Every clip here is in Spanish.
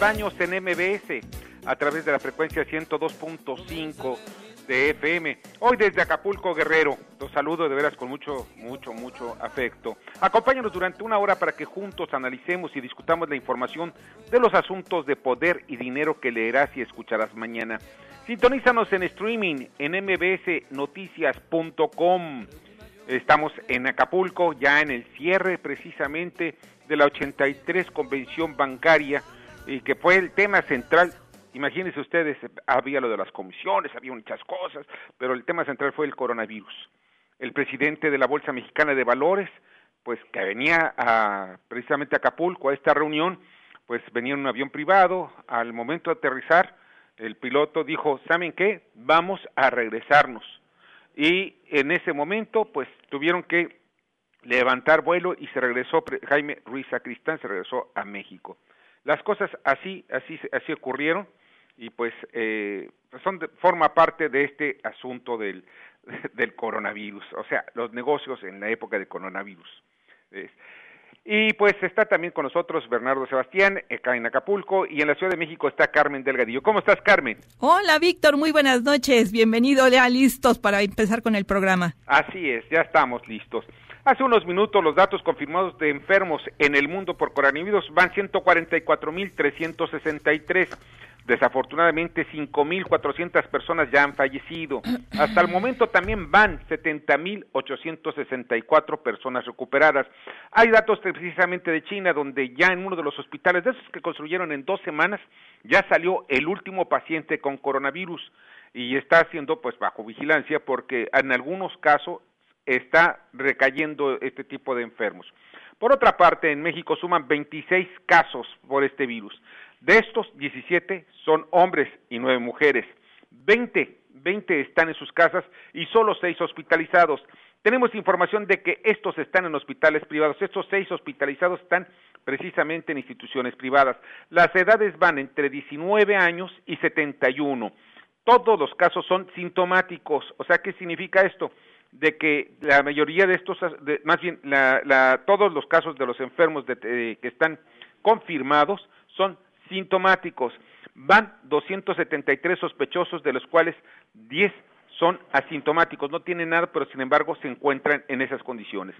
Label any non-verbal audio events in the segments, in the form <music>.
Baños en MBS a través de la frecuencia 102.5 de FM. Hoy desde Acapulco, Guerrero. Los saludo de veras con mucho, mucho, mucho afecto. Acompáñanos durante una hora para que juntos analicemos y discutamos la información de los asuntos de poder y dinero que leerás y escucharás mañana. Sintonízanos en streaming en mbsnoticias.com. Estamos en Acapulco, ya en el cierre precisamente de la 83 Convención Bancaria, y que fue el tema central. Imagínense ustedes, había lo de las comisiones, había muchas cosas, pero el tema central fue el coronavirus. El presidente de la Bolsa Mexicana de Valores, pues que venía a, precisamente a Acapulco a esta reunión, pues venía en un avión privado, al momento de aterrizar, el piloto dijo, ¿saben qué? Vamos a regresarnos. Y en ese momento, pues tuvieron que levantar vuelo y se regresó Jaime Ruiz Sacristán se regresó a México. Las cosas así así así ocurrieron y pues eh, son forma parte de este asunto del <laughs> del coronavirus, o sea, los negocios en la época del coronavirus. Y pues está también con nosotros Bernardo Sebastián, acá en Acapulco, y en la Ciudad de México está Carmen Delgadillo. ¿Cómo estás, Carmen? Hola, Víctor, muy buenas noches. Bienvenido, ya listos para empezar con el programa. Así es, ya estamos listos. Hace unos minutos los datos confirmados de enfermos en el mundo por coronavirus van 144.363. Desafortunadamente 5.400 personas ya han fallecido. Hasta el momento también van 70.864 personas recuperadas. Hay datos precisamente de China donde ya en uno de los hospitales de esos que construyeron en dos semanas ya salió el último paciente con coronavirus y está siendo pues bajo vigilancia porque en algunos casos está recayendo este tipo de enfermos. Por otra parte, en México suman 26 casos por este virus. De estos, 17 son hombres y 9 mujeres. 20, 20 están en sus casas y solo 6 hospitalizados. Tenemos información de que estos están en hospitales privados. Estos 6 hospitalizados están precisamente en instituciones privadas. Las edades van entre 19 años y 71. Todos los casos son sintomáticos. O sea, ¿qué significa esto? De que la mayoría de estos, más bien la, todos los casos de los enfermos que están confirmados son sintomáticos. Van 273 sospechosos, de los cuales 10 son asintomáticos, no tienen nada, pero sin embargo se encuentran en esas condiciones.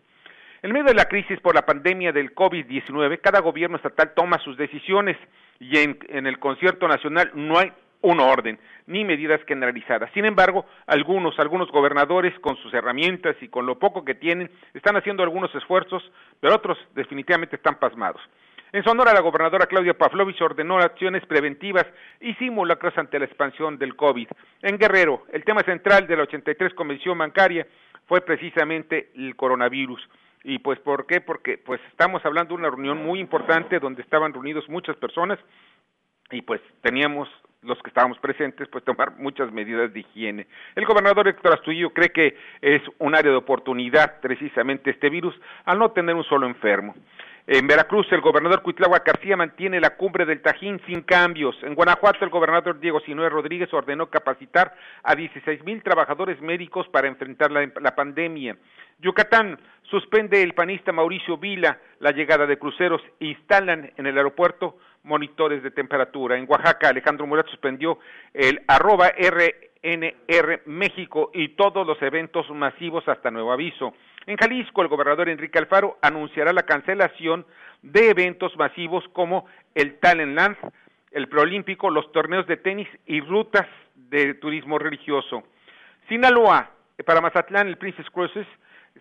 En medio de la crisis por la pandemia del COVID-19, cada gobierno estatal toma sus decisiones y en, en el concierto nacional no hay un orden, ni medidas generalizadas. Sin embargo, algunos, algunos gobernadores con sus herramientas y con lo poco que tienen, están haciendo algunos esfuerzos, pero otros definitivamente están pasmados. En Sonora, la gobernadora Claudia Pavlovich ordenó acciones preventivas y simulacros ante la expansión del COVID. En Guerrero, el tema central de la 83 Convención Bancaria fue precisamente el coronavirus. ¿Y pues por qué? Porque pues estamos hablando de una reunión muy importante donde estaban reunidos muchas personas y pues teníamos los que estábamos presentes, pues tomar muchas medidas de higiene. El gobernador Héctor Astudillo cree que es un área de oportunidad precisamente este virus al no tener un solo enfermo. En Veracruz, el gobernador Cuitlagua García mantiene la cumbre del Tajín sin cambios. En Guanajuato, el gobernador Diego Sinue Rodríguez ordenó capacitar a 16 mil trabajadores médicos para enfrentar la, la pandemia. Yucatán suspende el panista Mauricio Vila la llegada de cruceros e instalan en el aeropuerto monitores de temperatura. En Oaxaca, Alejandro Murat suspendió el arroba RNR México y todos los eventos masivos hasta nuevo aviso. En Jalisco, el gobernador Enrique Alfaro anunciará la cancelación de eventos masivos como el Talent Land, el Proolímpico, los torneos de tenis y rutas de turismo religioso. Sinaloa, para Mazatlán, el Princess Cruises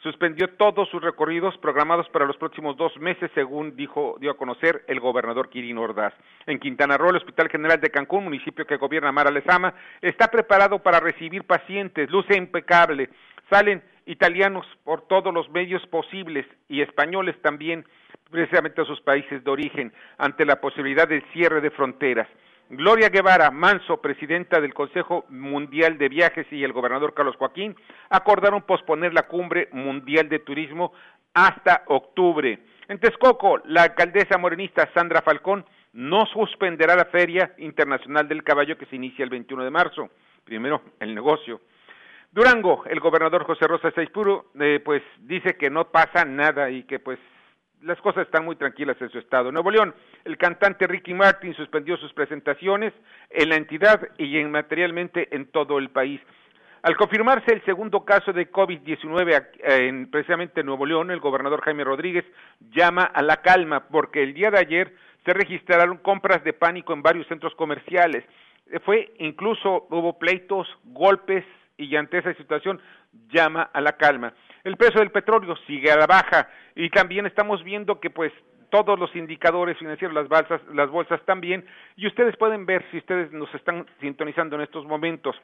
suspendió todos sus recorridos programados para los próximos dos meses, según dijo, dio a conocer el gobernador Quirino Ordaz. En Quintana Roo, el Hospital General de Cancún, municipio que gobierna Mara Lezama, está preparado para recibir pacientes, luce impecable. Salen italianos por todos los medios posibles y españoles también, precisamente a sus países de origen, ante la posibilidad del cierre de fronteras. Gloria Guevara Manso, presidenta del Consejo Mundial de Viajes, y el gobernador Carlos Joaquín acordaron posponer la cumbre mundial de turismo hasta octubre. En Texcoco, la alcaldesa morenista Sandra Falcón no suspenderá la Feria Internacional del Caballo que se inicia el 21 de marzo. Primero, el negocio. Durango, el gobernador José Rosa Saispuro, eh, pues dice que no pasa nada y que pues las cosas están muy tranquilas en su estado. Nuevo León, el cantante Ricky Martin suspendió sus presentaciones en la entidad y en, materialmente en todo el país. Al confirmarse el segundo caso de COVID-19 en precisamente Nuevo León, el gobernador Jaime Rodríguez llama a la calma porque el día de ayer se registraron compras de pánico en varios centros comerciales. Fue incluso hubo pleitos, golpes y ante esa situación llama a la calma. El precio del petróleo sigue a la baja y también estamos viendo que pues todos los indicadores financieros, las bolsas, las bolsas también, y ustedes pueden ver si ustedes nos están sintonizando en estos momentos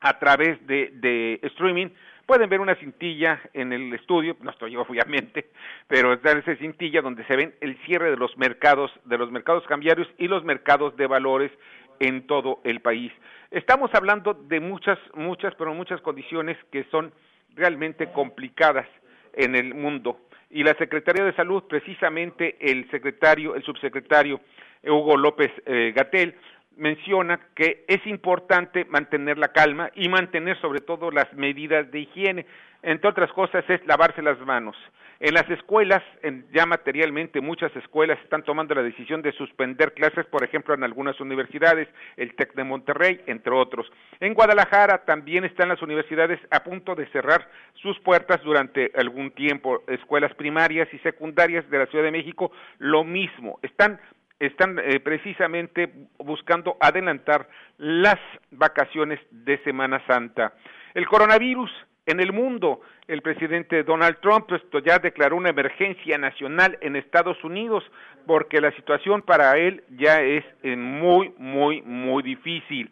a través de, de streaming, pueden ver una cintilla en el estudio, no estoy yo <laughs> obviamente, pero está esa cintilla donde se ven el cierre de los mercados, de los mercados cambiarios y los mercados de valores en todo el país. Estamos hablando de muchas, muchas, pero muchas condiciones que son realmente complicadas en el mundo. Y la Secretaría de Salud, precisamente el secretario, el subsecretario Hugo López eh, Gatel, menciona que es importante mantener la calma y mantener sobre todo las medidas de higiene. Entre otras cosas es lavarse las manos. En las escuelas, ya materialmente, muchas escuelas están tomando la decisión de suspender clases, por ejemplo, en algunas universidades, el TEC de Monterrey, entre otros. En Guadalajara también están las universidades a punto de cerrar sus puertas durante algún tiempo. Escuelas primarias y secundarias de la Ciudad de México, lo mismo. Están están eh, precisamente buscando adelantar las vacaciones de Semana Santa. El coronavirus en el mundo, el presidente Donald Trump ya declaró una emergencia nacional en Estados Unidos porque la situación para él ya es eh, muy, muy, muy difícil.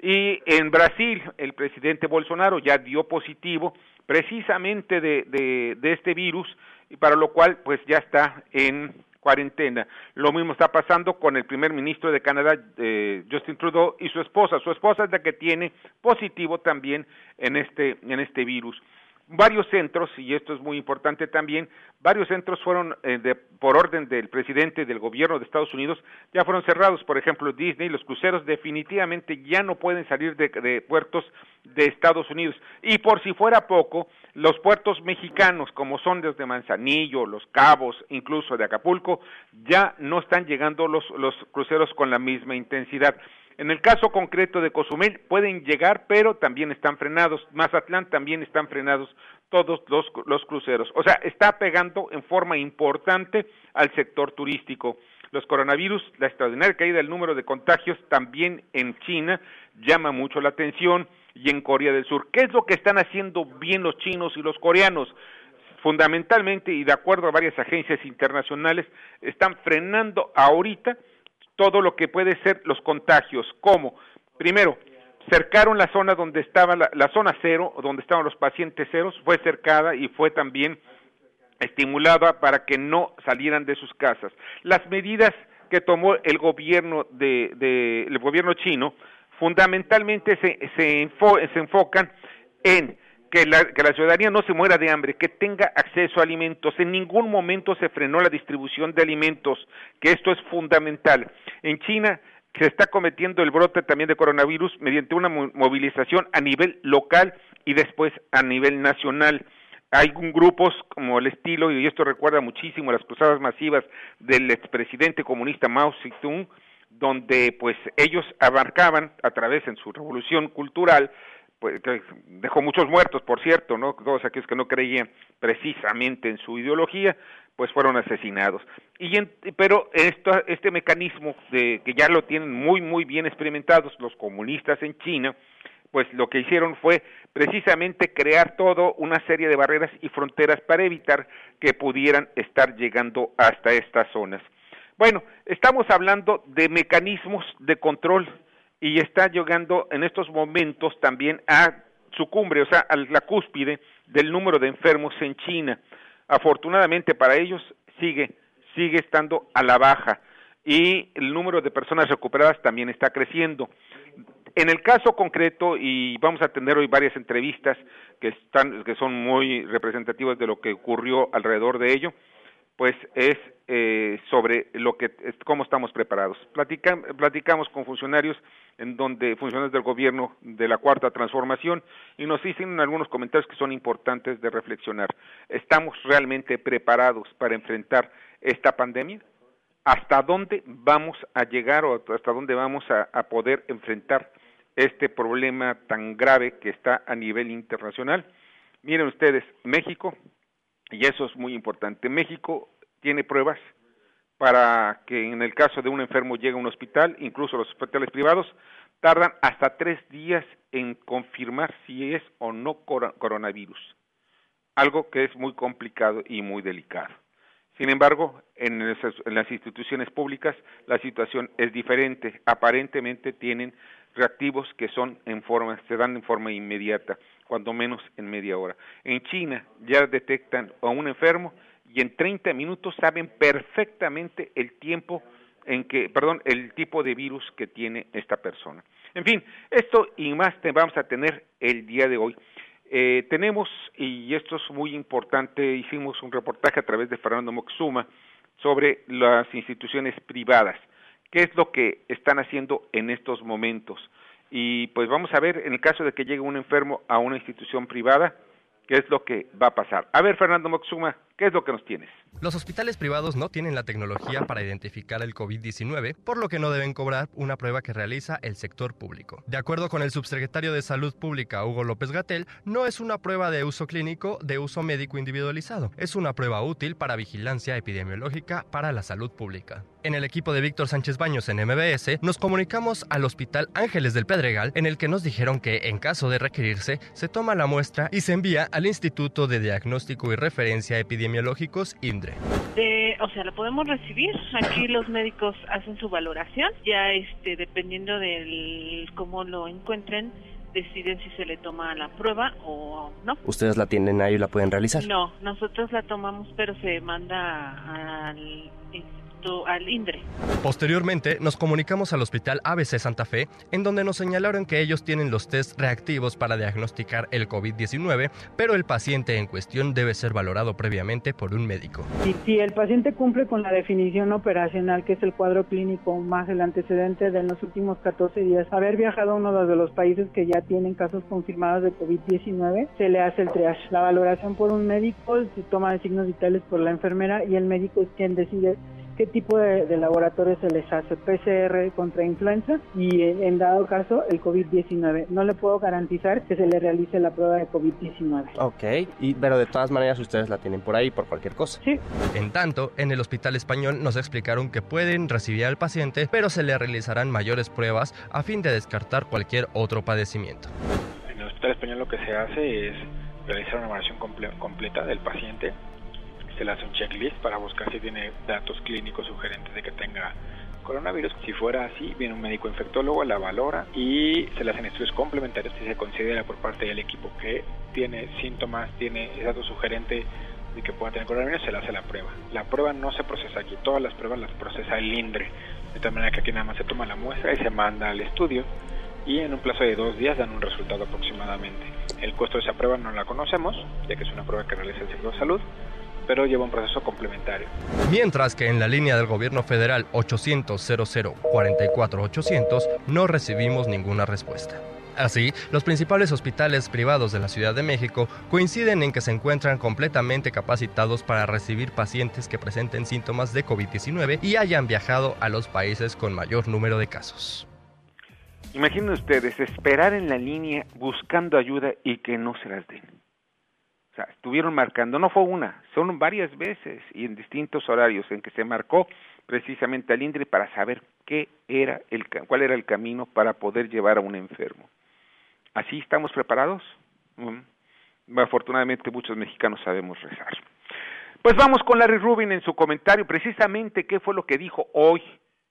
Y en Brasil, el presidente Bolsonaro ya dio positivo precisamente de, de, de este virus, y para lo cual pues ya está en cuarentena. Lo mismo está pasando con el primer ministro de Canadá, eh, Justin Trudeau, y su esposa. Su esposa es la que tiene positivo también en este, en este virus varios centros, y esto es muy importante también, varios centros fueron, eh, de, por orden del presidente del gobierno de Estados Unidos, ya fueron cerrados. Por ejemplo, Disney, los cruceros definitivamente ya no pueden salir de, de puertos de Estados Unidos. Y por si fuera poco, los puertos mexicanos, como son desde Manzanillo, Los Cabos, incluso de Acapulco, ya no están llegando los, los cruceros con la misma intensidad. En el caso concreto de Cozumel pueden llegar, pero también están frenados. Mazatlán también están frenados todos los, los cruceros. O sea, está pegando en forma importante al sector turístico. Los coronavirus, la extraordinaria caída del número de contagios también en China llama mucho la atención y en Corea del Sur. ¿Qué es lo que están haciendo bien los chinos y los coreanos? Fundamentalmente, y de acuerdo a varias agencias internacionales, están frenando ahorita todo lo que puede ser los contagios. ¿Cómo? Primero, cercaron la zona donde estaba la, zona cero, donde estaban los pacientes ceros, fue cercada y fue también estimulada para que no salieran de sus casas. Las medidas que tomó el gobierno de, de el gobierno chino fundamentalmente se, se, se enfocan en que la, que la ciudadanía no se muera de hambre, que tenga acceso a alimentos. En ningún momento se frenó la distribución de alimentos, que esto es fundamental. En China se está cometiendo el brote también de coronavirus mediante una movilización a nivel local y después a nivel nacional. Hay grupos como el estilo, y esto recuerda muchísimo las cruzadas masivas del expresidente comunista Mao Zedong, donde pues ellos abarcaban a través en su revolución cultural pues, dejó muchos muertos, por cierto, ¿no? Todos aquellos que no creían precisamente en su ideología, pues fueron asesinados. Y pero esto, este mecanismo de, que ya lo tienen muy, muy bien experimentados los comunistas en China, pues lo que hicieron fue precisamente crear todo una serie de barreras y fronteras para evitar que pudieran estar llegando hasta estas zonas. Bueno, estamos hablando de mecanismos de control y está llegando en estos momentos también a su cumbre, o sea, a la cúspide del número de enfermos en China. Afortunadamente para ellos sigue sigue estando a la baja y el número de personas recuperadas también está creciendo. En el caso concreto, y vamos a tener hoy varias entrevistas que, están, que son muy representativas de lo que ocurrió alrededor de ello, pues es eh, sobre lo que cómo estamos preparados. platicamos con funcionarios en donde funcionarios del gobierno de la cuarta transformación y nos dicen algunos comentarios que son importantes de reflexionar. ¿Estamos realmente preparados para enfrentar esta pandemia? ¿Hasta dónde vamos a llegar o hasta dónde vamos a poder enfrentar este problema tan grave que está a nivel internacional? Miren ustedes, México y eso es muy importante. México tiene pruebas para que en el caso de un enfermo llegue a un hospital, incluso los hospitales privados, tardan hasta tres días en confirmar si es o no coronavirus, algo que es muy complicado y muy delicado. Sin embargo, en, las instituciones públicas la situación es diferente. Aparentemente tienen reactivos que son en forma, se dan en forma inmediata cuando menos en media hora. En China ya detectan a un enfermo y en 30 minutos saben perfectamente el tiempo en que, perdón, el tipo de virus que tiene esta persona. En fin, esto y más te vamos a tener el día de hoy. Eh, tenemos, y esto es muy importante, hicimos un reportaje a través de Fernando Moxuma sobre las instituciones privadas, qué es lo que están haciendo en estos momentos. Y pues vamos a ver, en el caso de que llegue un enfermo a una institución privada, qué es lo que va a pasar. A ver, Fernando Moxuma, ¿qué es lo que nos tienes? Los hospitales privados no tienen la tecnología para identificar el COVID-19, por lo que no deben cobrar una prueba que realiza el sector público. De acuerdo con el subsecretario de Salud Pública, Hugo López Gatel, no es una prueba de uso clínico de uso médico individualizado, es una prueba útil para vigilancia epidemiológica para la salud pública. En el equipo de Víctor Sánchez Baños en MBS, nos comunicamos al Hospital Ángeles del Pedregal, en el que nos dijeron que, en caso de requerirse, se toma la muestra y se envía al Instituto de Diagnóstico y Referencia Epidemiológicos, INDRE. o sea, la podemos recibir. Aquí los médicos hacen su valoración, ya este, dependiendo del cómo lo encuentren deciden si se le toma la prueba o no. ¿Ustedes la tienen ahí y la pueden realizar? No, nosotros la tomamos, pero se manda al al INDRE. Posteriormente, nos comunicamos al Hospital ABC Santa Fe, en donde nos señalaron que ellos tienen los test reactivos para diagnosticar el COVID-19, pero el paciente en cuestión debe ser valorado previamente por un médico. Y si el paciente cumple con la definición operacional, que es el cuadro clínico más el antecedente de los últimos 14 días, haber viajado a uno de los países que ya tienen casos confirmados de COVID-19, se le hace el triage. La valoración por un médico, se toma de signos vitales por la enfermera y el médico es quien decide qué tipo de, laboratorio se les hace, PCR contra influenza y en, dado caso el COVID-19. No le puedo garantizar que se le realice la prueba de COVID-19. Ok, y, pero de todas maneras ustedes la tienen por ahí por cualquier cosa. Sí. En tanto, en el Hospital Español nos explicaron que pueden recibir al paciente, pero se le realizarán mayores pruebas a fin de descartar cualquier otro padecimiento. En el Hospital Español lo que se hace es realizar una evaluación completa del paciente se le hace un checklist para buscar si tiene datos clínicos sugerentes de que tenga coronavirus. Si fuera así, viene un médico infectólogo, la valora y se le hacen estudios complementarios si se considera por parte del equipo que tiene síntomas, tiene datos sugerente de que pueda tener coronavirus, se le hace la prueba. La prueba no se procesa aquí, todas las pruebas las procesa el INDRE, de tal manera que aquí nada más se toma la muestra y se manda al estudio y en un plazo de dos días dan un resultado aproximadamente. El costo de esa prueba no la conocemos, ya que es una prueba que realiza el sector de salud, pero lleva un proceso complementario. Mientras que en la línea del gobierno federal 800 00 44 800 no recibimos ninguna respuesta. Así, los principales hospitales privados de la Ciudad de México coinciden en que se encuentran completamente capacitados para recibir pacientes que presenten síntomas de COVID-19 y hayan viajado a los países con mayor número de casos. Imaginen ustedes esperar en la línea buscando ayuda y que no se las den estuvieron marcando, no fue una, son varias veces y en distintos horarios en que se marcó precisamente al INDRE para saber qué era el, cuál era el camino para poder llevar a un enfermo. ¿Así estamos preparados? Mm. Afortunadamente muchos mexicanos sabemos rezar. Pues vamos con Larry Rubin en su comentario, precisamente qué fue lo que dijo hoy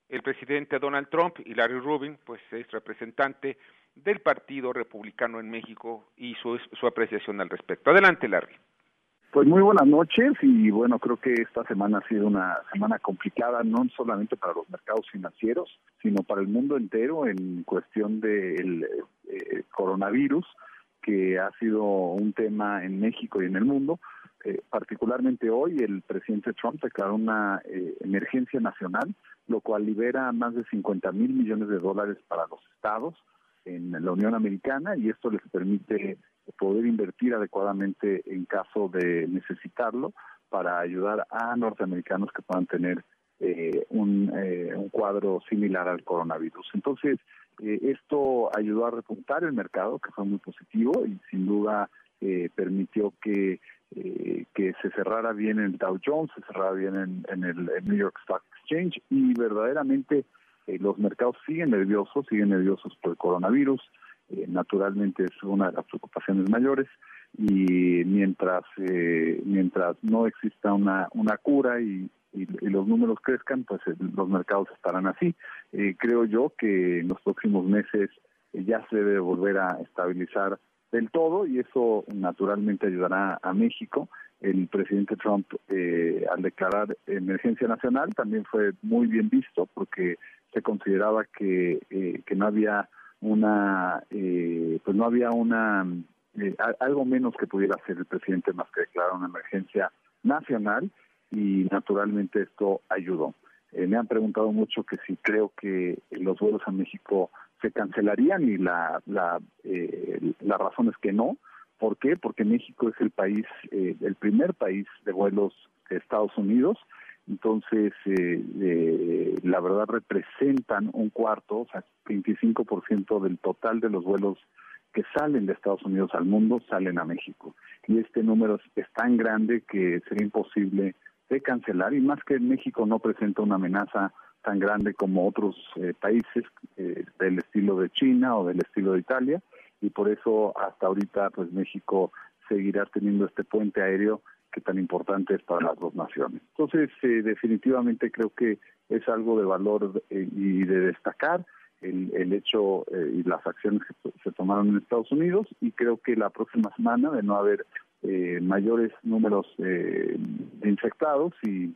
el presidente Donald Trump y Larry Rubin, pues es representante del Partido Republicano en México y su, su apreciación al respecto. Adelante, Larry. Pues muy buenas noches y bueno, creo que esta semana ha sido una semana complicada no solamente para los mercados financieros, sino para el mundo entero en cuestión del eh, coronavirus, que ha sido un tema en México y en el mundo. Eh, particularmente hoy el presidente Trump declaró una eh, emergencia nacional, lo cual libera más de 50 mil millones de dólares para los estados en la Unión Americana y esto les permite poder invertir adecuadamente en caso de necesitarlo para ayudar a norteamericanos que puedan tener eh, un, eh, un, cuadro similar al coronavirus. Entonces, eh, esto ayudó a repuntar el mercado, que fue muy positivo y sin duda permitió que, que se cerrara bien el Dow Jones, se cerrara bien en, en el New York Stock Exchange y verdaderamente los mercados siguen nerviosos, siguen nerviosos por el coronavirus. Eh, naturalmente es una de las preocupaciones mayores y mientras eh, mientras no exista una una cura y, los números crezcan pues eh, los mercados estarán así creo yo que en los próximos meses ya se debe volver a estabilizar del todo y eso naturalmente ayudará a México el presidente Trump al declarar emergencia nacional también fue muy bien visto porque se consideraba que, que no había una, eh, pues no había una, eh, algo menos que pudiera hacer el presidente más que declarar una emergencia nacional y naturalmente esto ayudó. Eh, me han preguntado mucho que si creo que los vuelos a México se cancelarían y la, la, la razón es que no. ¿Por qué? Porque México es el país, el primer país de vuelos de Estados Unidos entonces, eh, eh, la verdad representan un cuarto, o sea, 25% del total de los vuelos que salen de Estados Unidos al mundo salen a México. Y este número es, tan grande que sería imposible de cancelar y más que México no presenta una amenaza tan grande como otros eh, países del estilo de China o del estilo de Italia y por eso hasta ahorita pues México seguirá teniendo este puente aéreo que tan importante es para las dos naciones. Entonces, eh, definitivamente creo que es algo de valor eh, y de destacar el, el hecho eh, y las acciones que se tomaron en Estados Unidos y creo que la próxima semana, de no haber mayores números de infectados y,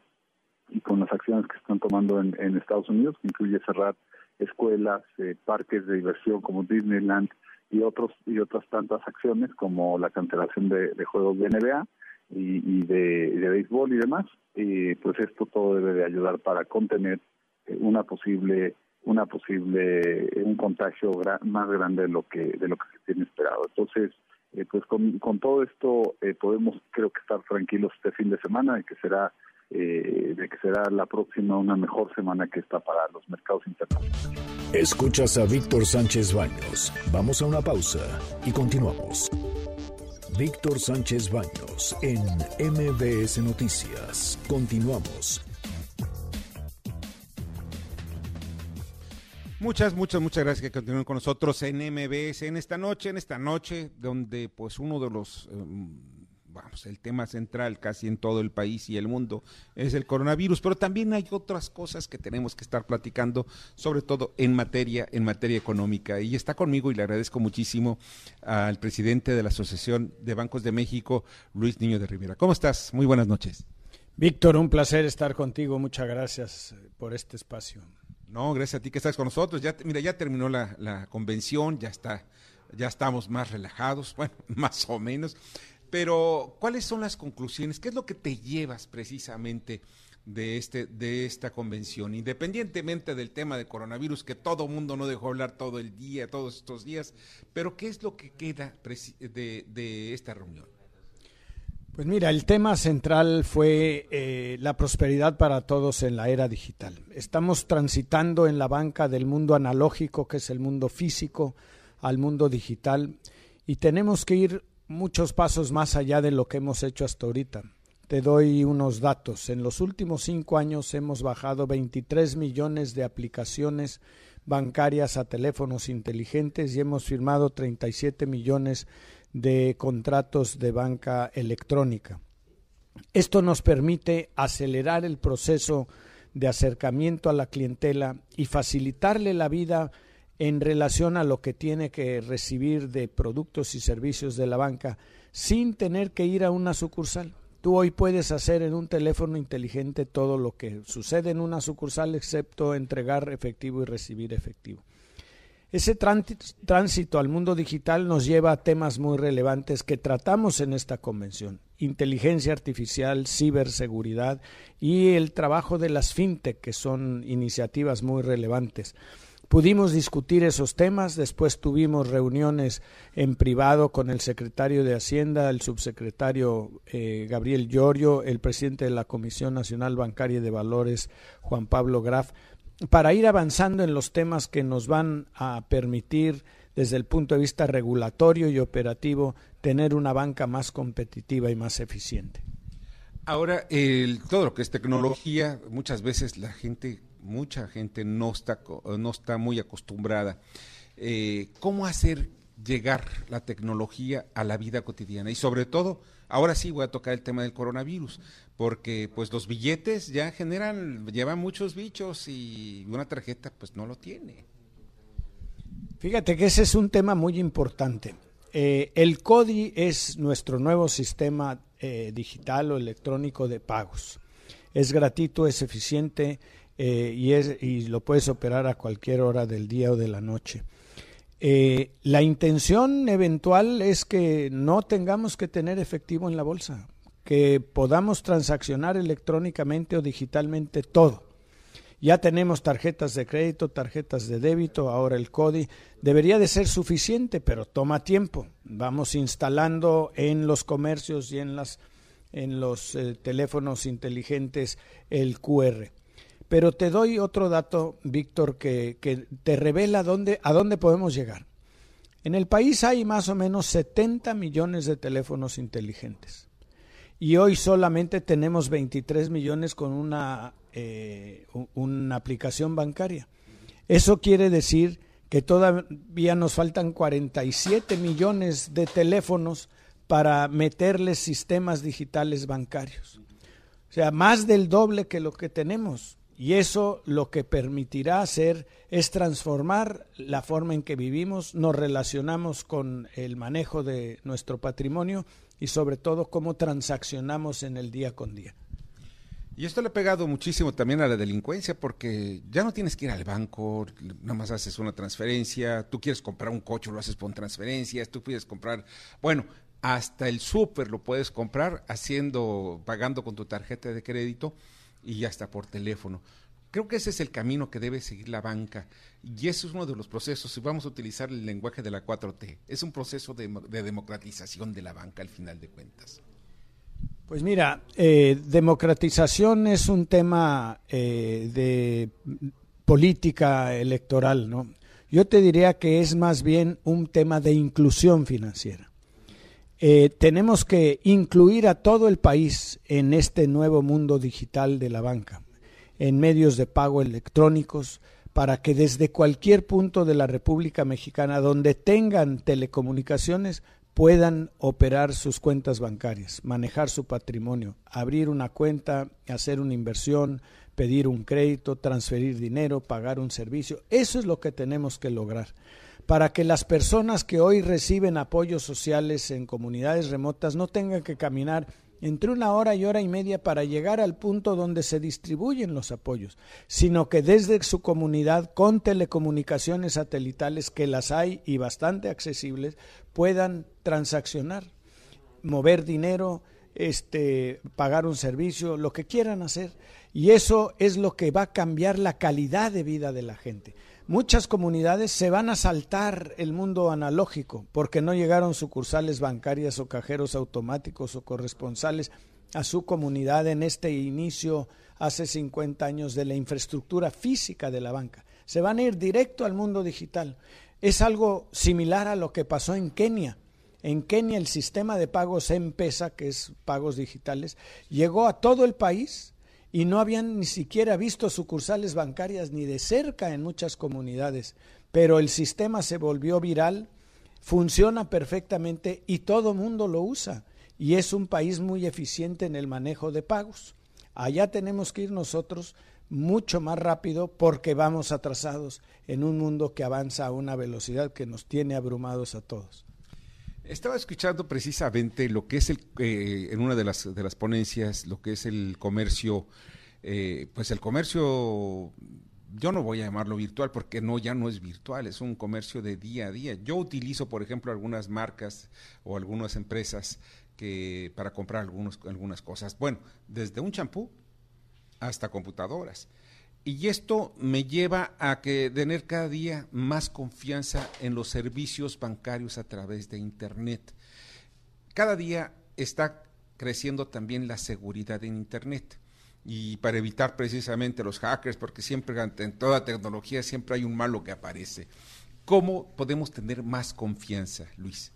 y con las acciones que están tomando en, Estados Unidos, que incluye cerrar escuelas, parques de diversión como Disneyland y otros y otras tantas acciones como la cancelación de, juegos de NBA, y, de, béisbol y demás, y pues esto todo debe de ayudar para contener eh, una posible una posible un contagio más grande de lo que de lo que se tiene esperado. Entonces, eh, pues con, con todo esto eh, podemos creo que estar tranquilos este fin de semana de que será de que será la próxima una mejor semana que está para los mercados internacionales. Escuchas a Víctor Sánchez Baños. Vamos a una pausa y continuamos. Víctor Sánchez Baños en MBS Noticias. Continuamos. Muchas, muchas, muchas gracias que continúen con nosotros en MBS en esta noche, en esta noche donde pues uno de los em, vamos, el tema central casi en todo el país y el mundo es el coronavirus, pero también hay otras cosas que tenemos que estar platicando, sobre todo en materia, en materia económica. Y está conmigo y le agradezco muchísimo al presidente de la Asociación de Bancos de México, Luis Niño de Rivera. ¿Cómo estás? Muy buenas noches. Víctor, un placer estar contigo. Muchas gracias por este espacio. No, gracias a ti que estás con nosotros. Ya, mira, ya terminó la, la convención, ya está, ya estamos más relajados, <laughs> bueno, más o menos. Pero, ¿cuáles son las conclusiones? ¿Qué es lo que te llevas precisamente de, este, de esta convención? Independientemente del tema de coronavirus, que todo mundo no dejó hablar todo el día, todos estos días, pero ¿qué es lo que queda de, esta reunión? Pues mira, el tema central fue eh, la prosperidad para todos en la era digital. Estamos transitando en la banca del mundo analógico, que es el mundo físico, al mundo digital, y tenemos que ir muchos pasos más allá de lo que hemos hecho hasta ahorita. Te doy unos datos. En los últimos cinco años hemos bajado 23 millones de aplicaciones bancarias a teléfonos inteligentes y hemos firmado 37 millones de contratos de banca electrónica. Esto nos permite acelerar el proceso de acercamiento a la clientela y facilitarle la vida en relación a lo que tiene que recibir de productos y servicios de la banca sin tener que ir a una sucursal. Tú hoy puedes hacer en un teléfono inteligente todo lo que sucede en una sucursal excepto entregar efectivo y recibir efectivo. Ese tránsito al mundo digital nos lleva a temas muy relevantes que tratamos en esta convención. Inteligencia artificial, ciberseguridad y el trabajo de las fintech, que son iniciativas muy relevantes. Pudimos discutir esos temas, después tuvimos reuniones en privado con el secretario de Hacienda, el subsecretario eh, Gabriel Llorio, el presidente de la Comisión Nacional Bancaria de Valores, Juan Pablo Graf, para ir avanzando en los temas que nos van a permitir desde el punto de vista regulatorio y operativo tener una banca más competitiva y más eficiente. Ahora, el, todo lo que es tecnología, muchas veces la gente mucha gente no está, no está muy acostumbrada. Eh, ¿Cómo hacer llegar la tecnología a la vida cotidiana? Y sobre todo, ahora sí voy a tocar el tema del coronavirus, porque pues los billetes ya generan, llevan muchos bichos y una tarjeta pues no lo tiene. Fíjate que ese es un tema muy importante. Eh, el CODI es nuestro nuevo sistema eh, digital o electrónico de pagos. Es gratuito, es eficiente, eh, y, es, y lo puedes operar a cualquier hora del día o de la noche. Eh, la intención eventual es que no tengamos que tener efectivo en la bolsa, que podamos transaccionar electrónicamente o digitalmente todo. Ya tenemos tarjetas de crédito, tarjetas de débito, ahora el CODI. Debería de ser suficiente, pero toma tiempo. Vamos instalando en los comercios y en, las, en los eh, teléfonos inteligentes el QR. Pero te doy otro dato, Víctor, que, te revela dónde, a dónde podemos llegar. En el país hay más o menos 70 millones de teléfonos inteligentes. Y hoy solamente tenemos 23 millones con una, eh, una aplicación bancaria. Eso quiere decir que todavía nos faltan 47 millones de teléfonos para meterles sistemas digitales bancarios. O sea, más del doble que lo que tenemos. Y eso lo que permitirá hacer es transformar la forma en que vivimos, nos relacionamos con el manejo de nuestro patrimonio y sobre todo cómo transaccionamos en el día con día. Y esto le ha pegado muchísimo también a la delincuencia porque ya no tienes que ir al banco, nada más haces una transferencia, tú quieres comprar un coche, lo haces por transferencias, tú quieres comprar, bueno, hasta el súper lo puedes comprar haciendo, pagando con tu tarjeta de crédito y hasta por teléfono. Creo que ese es el camino que debe seguir la banca y eso es uno de los procesos, si vamos a utilizar el lenguaje de la 4T, es un proceso de, democratización de la banca al final de cuentas. Pues mira, eh, democratización es un tema eh, de política electoral, ¿no? Yo te diría que es más bien un tema de inclusión financiera. Eh, tenemos que incluir a todo el país en este nuevo mundo digital de la banca, en medios de pago electrónicos, para que desde cualquier punto de la República Mexicana donde tengan telecomunicaciones puedan operar sus cuentas bancarias, manejar su patrimonio, abrir una cuenta, hacer una inversión, pedir un crédito, transferir dinero, pagar un servicio. Eso es lo que tenemos que lograr para que las personas que hoy reciben apoyos sociales en comunidades remotas no tengan que caminar entre una hora y hora y media para llegar al punto donde se distribuyen los apoyos, sino que desde su comunidad, con telecomunicaciones satelitales, que las hay y bastante accesibles, puedan transaccionar, mover dinero, este, pagar un servicio, lo que quieran hacer. Y eso es lo que va a cambiar la calidad de vida de la gente muchas comunidades se van a saltar el mundo analógico porque no llegaron sucursales bancarias o cajeros automáticos o corresponsales a su comunidad en este inicio hace 50 años de la infraestructura física de la banca. Se van a ir directo al mundo digital. Es algo similar a lo que pasó en Kenia. En Kenia el sistema de pagos M-Pesa, que es pagos digitales, llegó a todo el país y no habían ni siquiera visto sucursales bancarias ni de cerca en muchas comunidades, pero el sistema se volvió viral, funciona perfectamente y todo mundo lo usa. Y es un país muy eficiente en el manejo de pagos. Allá tenemos que ir nosotros mucho más rápido porque vamos atrasados en un mundo que avanza a una velocidad que nos tiene abrumados a todos. Estaba escuchando precisamente lo que es el, eh, en una de las, de las ponencias, lo que es el comercio, eh, pues el comercio, yo no voy a llamarlo virtual porque no, ya no es virtual, es un comercio de día a día. Yo utilizo, por ejemplo, algunas marcas o algunas empresas que para comprar algunos, algunas cosas. Bueno, desde un champú hasta computadoras. Y esto me lleva a que tener cada día más confianza en los servicios bancarios a través de Internet. Cada día está creciendo también la seguridad en Internet. Y para evitar precisamente los hackers, porque siempre en toda tecnología siempre hay un malo que aparece. ¿Cómo podemos tener más confianza, Luis?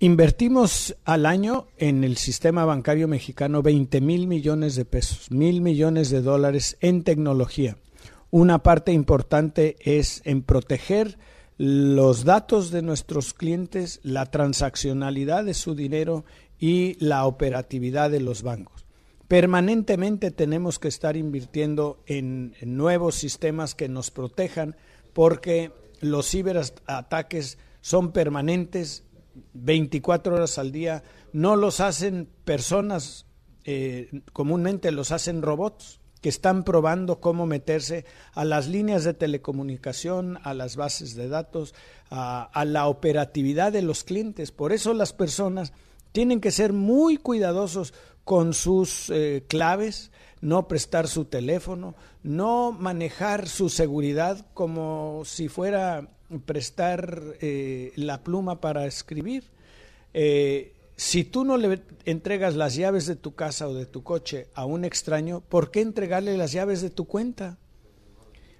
Invertimos al año en el sistema bancario mexicano 20 mil millones de pesos, mil millones de dólares en tecnología. Una parte importante es en proteger los datos de nuestros clientes, la transaccionalidad de su dinero y la operatividad de los bancos. Permanentemente tenemos que estar invirtiendo en, nuevos sistemas que nos protejan porque los ciberataques son permanentes 24 horas al día, no los hacen personas, eh, comúnmente los hacen robots que están probando cómo meterse a las líneas de telecomunicación, a las bases de datos, a, la operatividad de los clientes. Por eso las personas tienen que ser muy cuidadosos con sus eh, claves, no prestar su teléfono, no manejar su seguridad como si fuera prestar eh, la pluma para escribir. Eh, si tú no le entregas las llaves de tu casa o de tu coche a un extraño, ¿por qué entregarle las llaves de tu cuenta?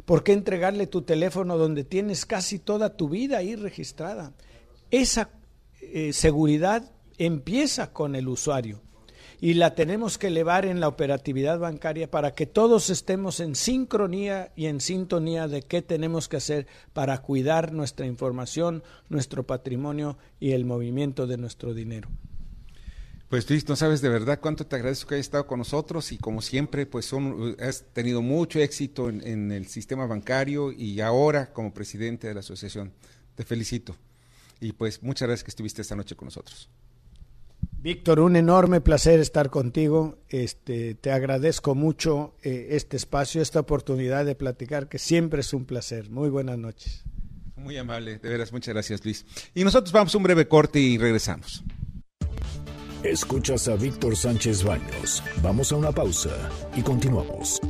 ¿Por qué entregarle tu teléfono donde tienes casi toda tu vida ahí registrada? Esa eh, seguridad empieza con el usuario y la tenemos que elevar en la operatividad bancaria para que todos estemos en sincronía y en sintonía de qué tenemos que hacer para cuidar nuestra información, nuestro patrimonio y el movimiento de nuestro dinero. Pues Luis, no sabes de verdad cuánto te agradezco que hayas estado con nosotros y como siempre, pues son, has tenido mucho éxito en, en el sistema bancario y ahora como presidente de la asociación. Te felicito y pues muchas gracias que estuviste esta noche con nosotros. Víctor, un enorme placer estar contigo. Este, te agradezco mucho eh, este espacio, esta oportunidad de platicar, que siempre es un placer. Muy buenas noches. Muy amable, de veras, muchas gracias, Luis. Y nosotros vamos a un breve corte y regresamos. Escuchas a Víctor Sánchez Baños. Vamos a una pausa y continuamos.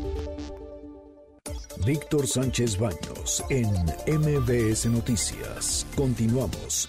Víctor Sánchez Baños en MBS Noticias. Continuamos.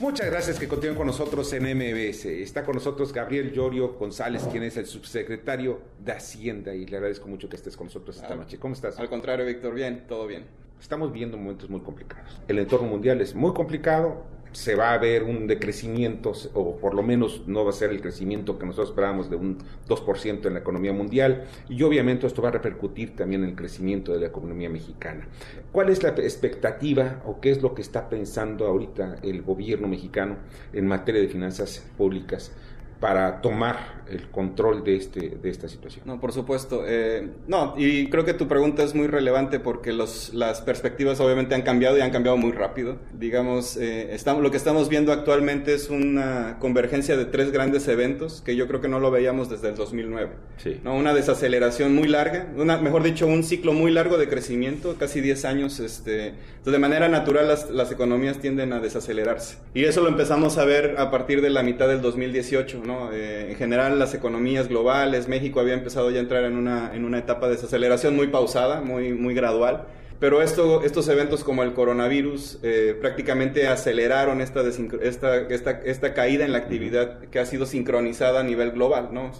Muchas gracias que continúen con nosotros en MBS. Está con nosotros Gabriel Llorio González, quien es el subsecretario de Hacienda, y le agradezco mucho que estés con nosotros esta noche. ¿Cómo estás? Al contrario, Víctor, bien, todo bien. Estamos viendo momentos muy complicados. El entorno mundial es muy complicado, se va a ver un decrecimiento, o por lo menos no va a ser el crecimiento que nosotros esperábamos de un 2% en la economía mundial, y obviamente esto va a repercutir también en el crecimiento de la economía mexicana. ¿Cuál es la expectativa o qué es lo que está pensando ahorita el gobierno mexicano en materia de finanzas públicas? Para tomar el control de, este, de esta situación. No, por supuesto. Eh, no, y creo que tu pregunta es muy relevante porque los, las perspectivas obviamente han cambiado y han cambiado muy rápido. Digamos, eh, estamos, lo que estamos viendo actualmente es una convergencia de tres grandes eventos que yo creo que no lo veíamos desde el 2009. Sí. ¿no? Una desaceleración muy larga, una, mejor dicho, un ciclo muy largo de crecimiento, casi 10 años. Este, de manera natural las, las economías tienden a desacelerarse. Y eso lo empezamos a ver a partir de la mitad del 2018 eh, en general las economías globales, México había empezado ya a entrar en una, en una etapa de desaceleración muy pausada, muy, muy gradual. Pero esto, estos eventos como el coronavirus eh, prácticamente aceleraron esta, esta, esta, esta, caída en la actividad que ha sido sincronizada a nivel global. ¿no?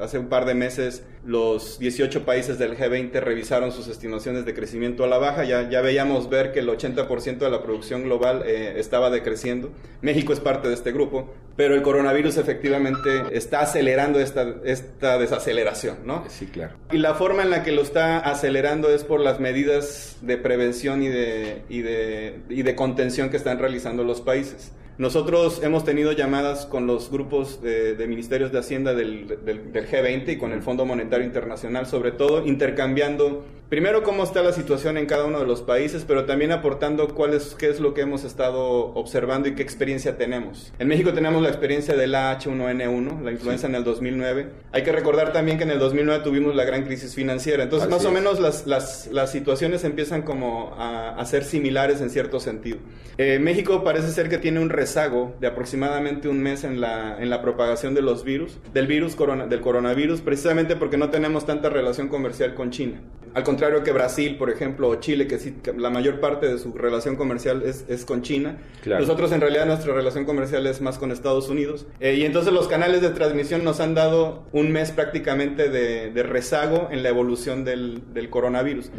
Hace un par de meses los 18 países del G20 revisaron sus estimaciones de crecimiento a la baja. Ya, ya veíamos ver que el 80% de la producción global eh, estaba decreciendo. México es parte de este grupo. pero el coronavirus efectivamente está acelerando esta, esta desaceleración, ¿no? Sí, claro. Y la forma en la que lo está acelerando es por las medidas de prevención y de, y de, y de contención que están realizando los países. Nosotros hemos tenido llamadas con los grupos de, ministerios de Hacienda del, del, G20 y con el Fondo Monetario Internacional, sobre todo, intercambiando primero cómo está la situación en cada uno de los países, pero también aportando cuál es, qué es lo que hemos estado observando y qué experiencia tenemos. En México tenemos la experiencia del H1N1, la influenza en el 2009. Hay que recordar también que en el 2009 tuvimos la gran crisis financiera. Entonces, más o menos las, las, las, situaciones empiezan como a, a, ser similares en cierto sentido. Eh, México parece ser que tiene un rezago de aproximadamente un mes en la, en la propagación de los virus, del virus corona, del coronavirus, precisamente porque no tenemos tanta relación comercial con China. Al contrario que Brasil, por ejemplo, o Chile, que sí, la mayor parte de su relación comercial es, es con China. Nosotros en realidad nuestra relación comercial es más con Estados Unidos. Eh, y entonces los canales de transmisión nos han dado un mes prácticamente de, de rezago en la evolución del, del coronavirus.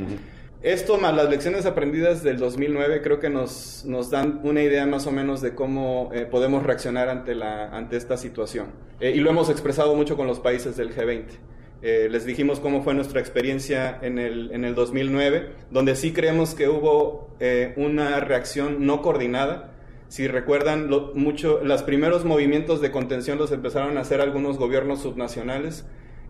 Esto más las lecciones aprendidas del 2009 creo que nos, nos dan una idea más o menos de cómo eh, podemos reaccionar ante, la, ante esta situación. Eh, y lo hemos expresado mucho con los países del G20. Eh, les dijimos cómo fue nuestra experiencia en el, en el 2009, donde sí creemos que hubo una reacción no coordinada. Si recuerdan, mucho, los primeros movimientos de contención los empezaron a hacer algunos gobiernos subnacionales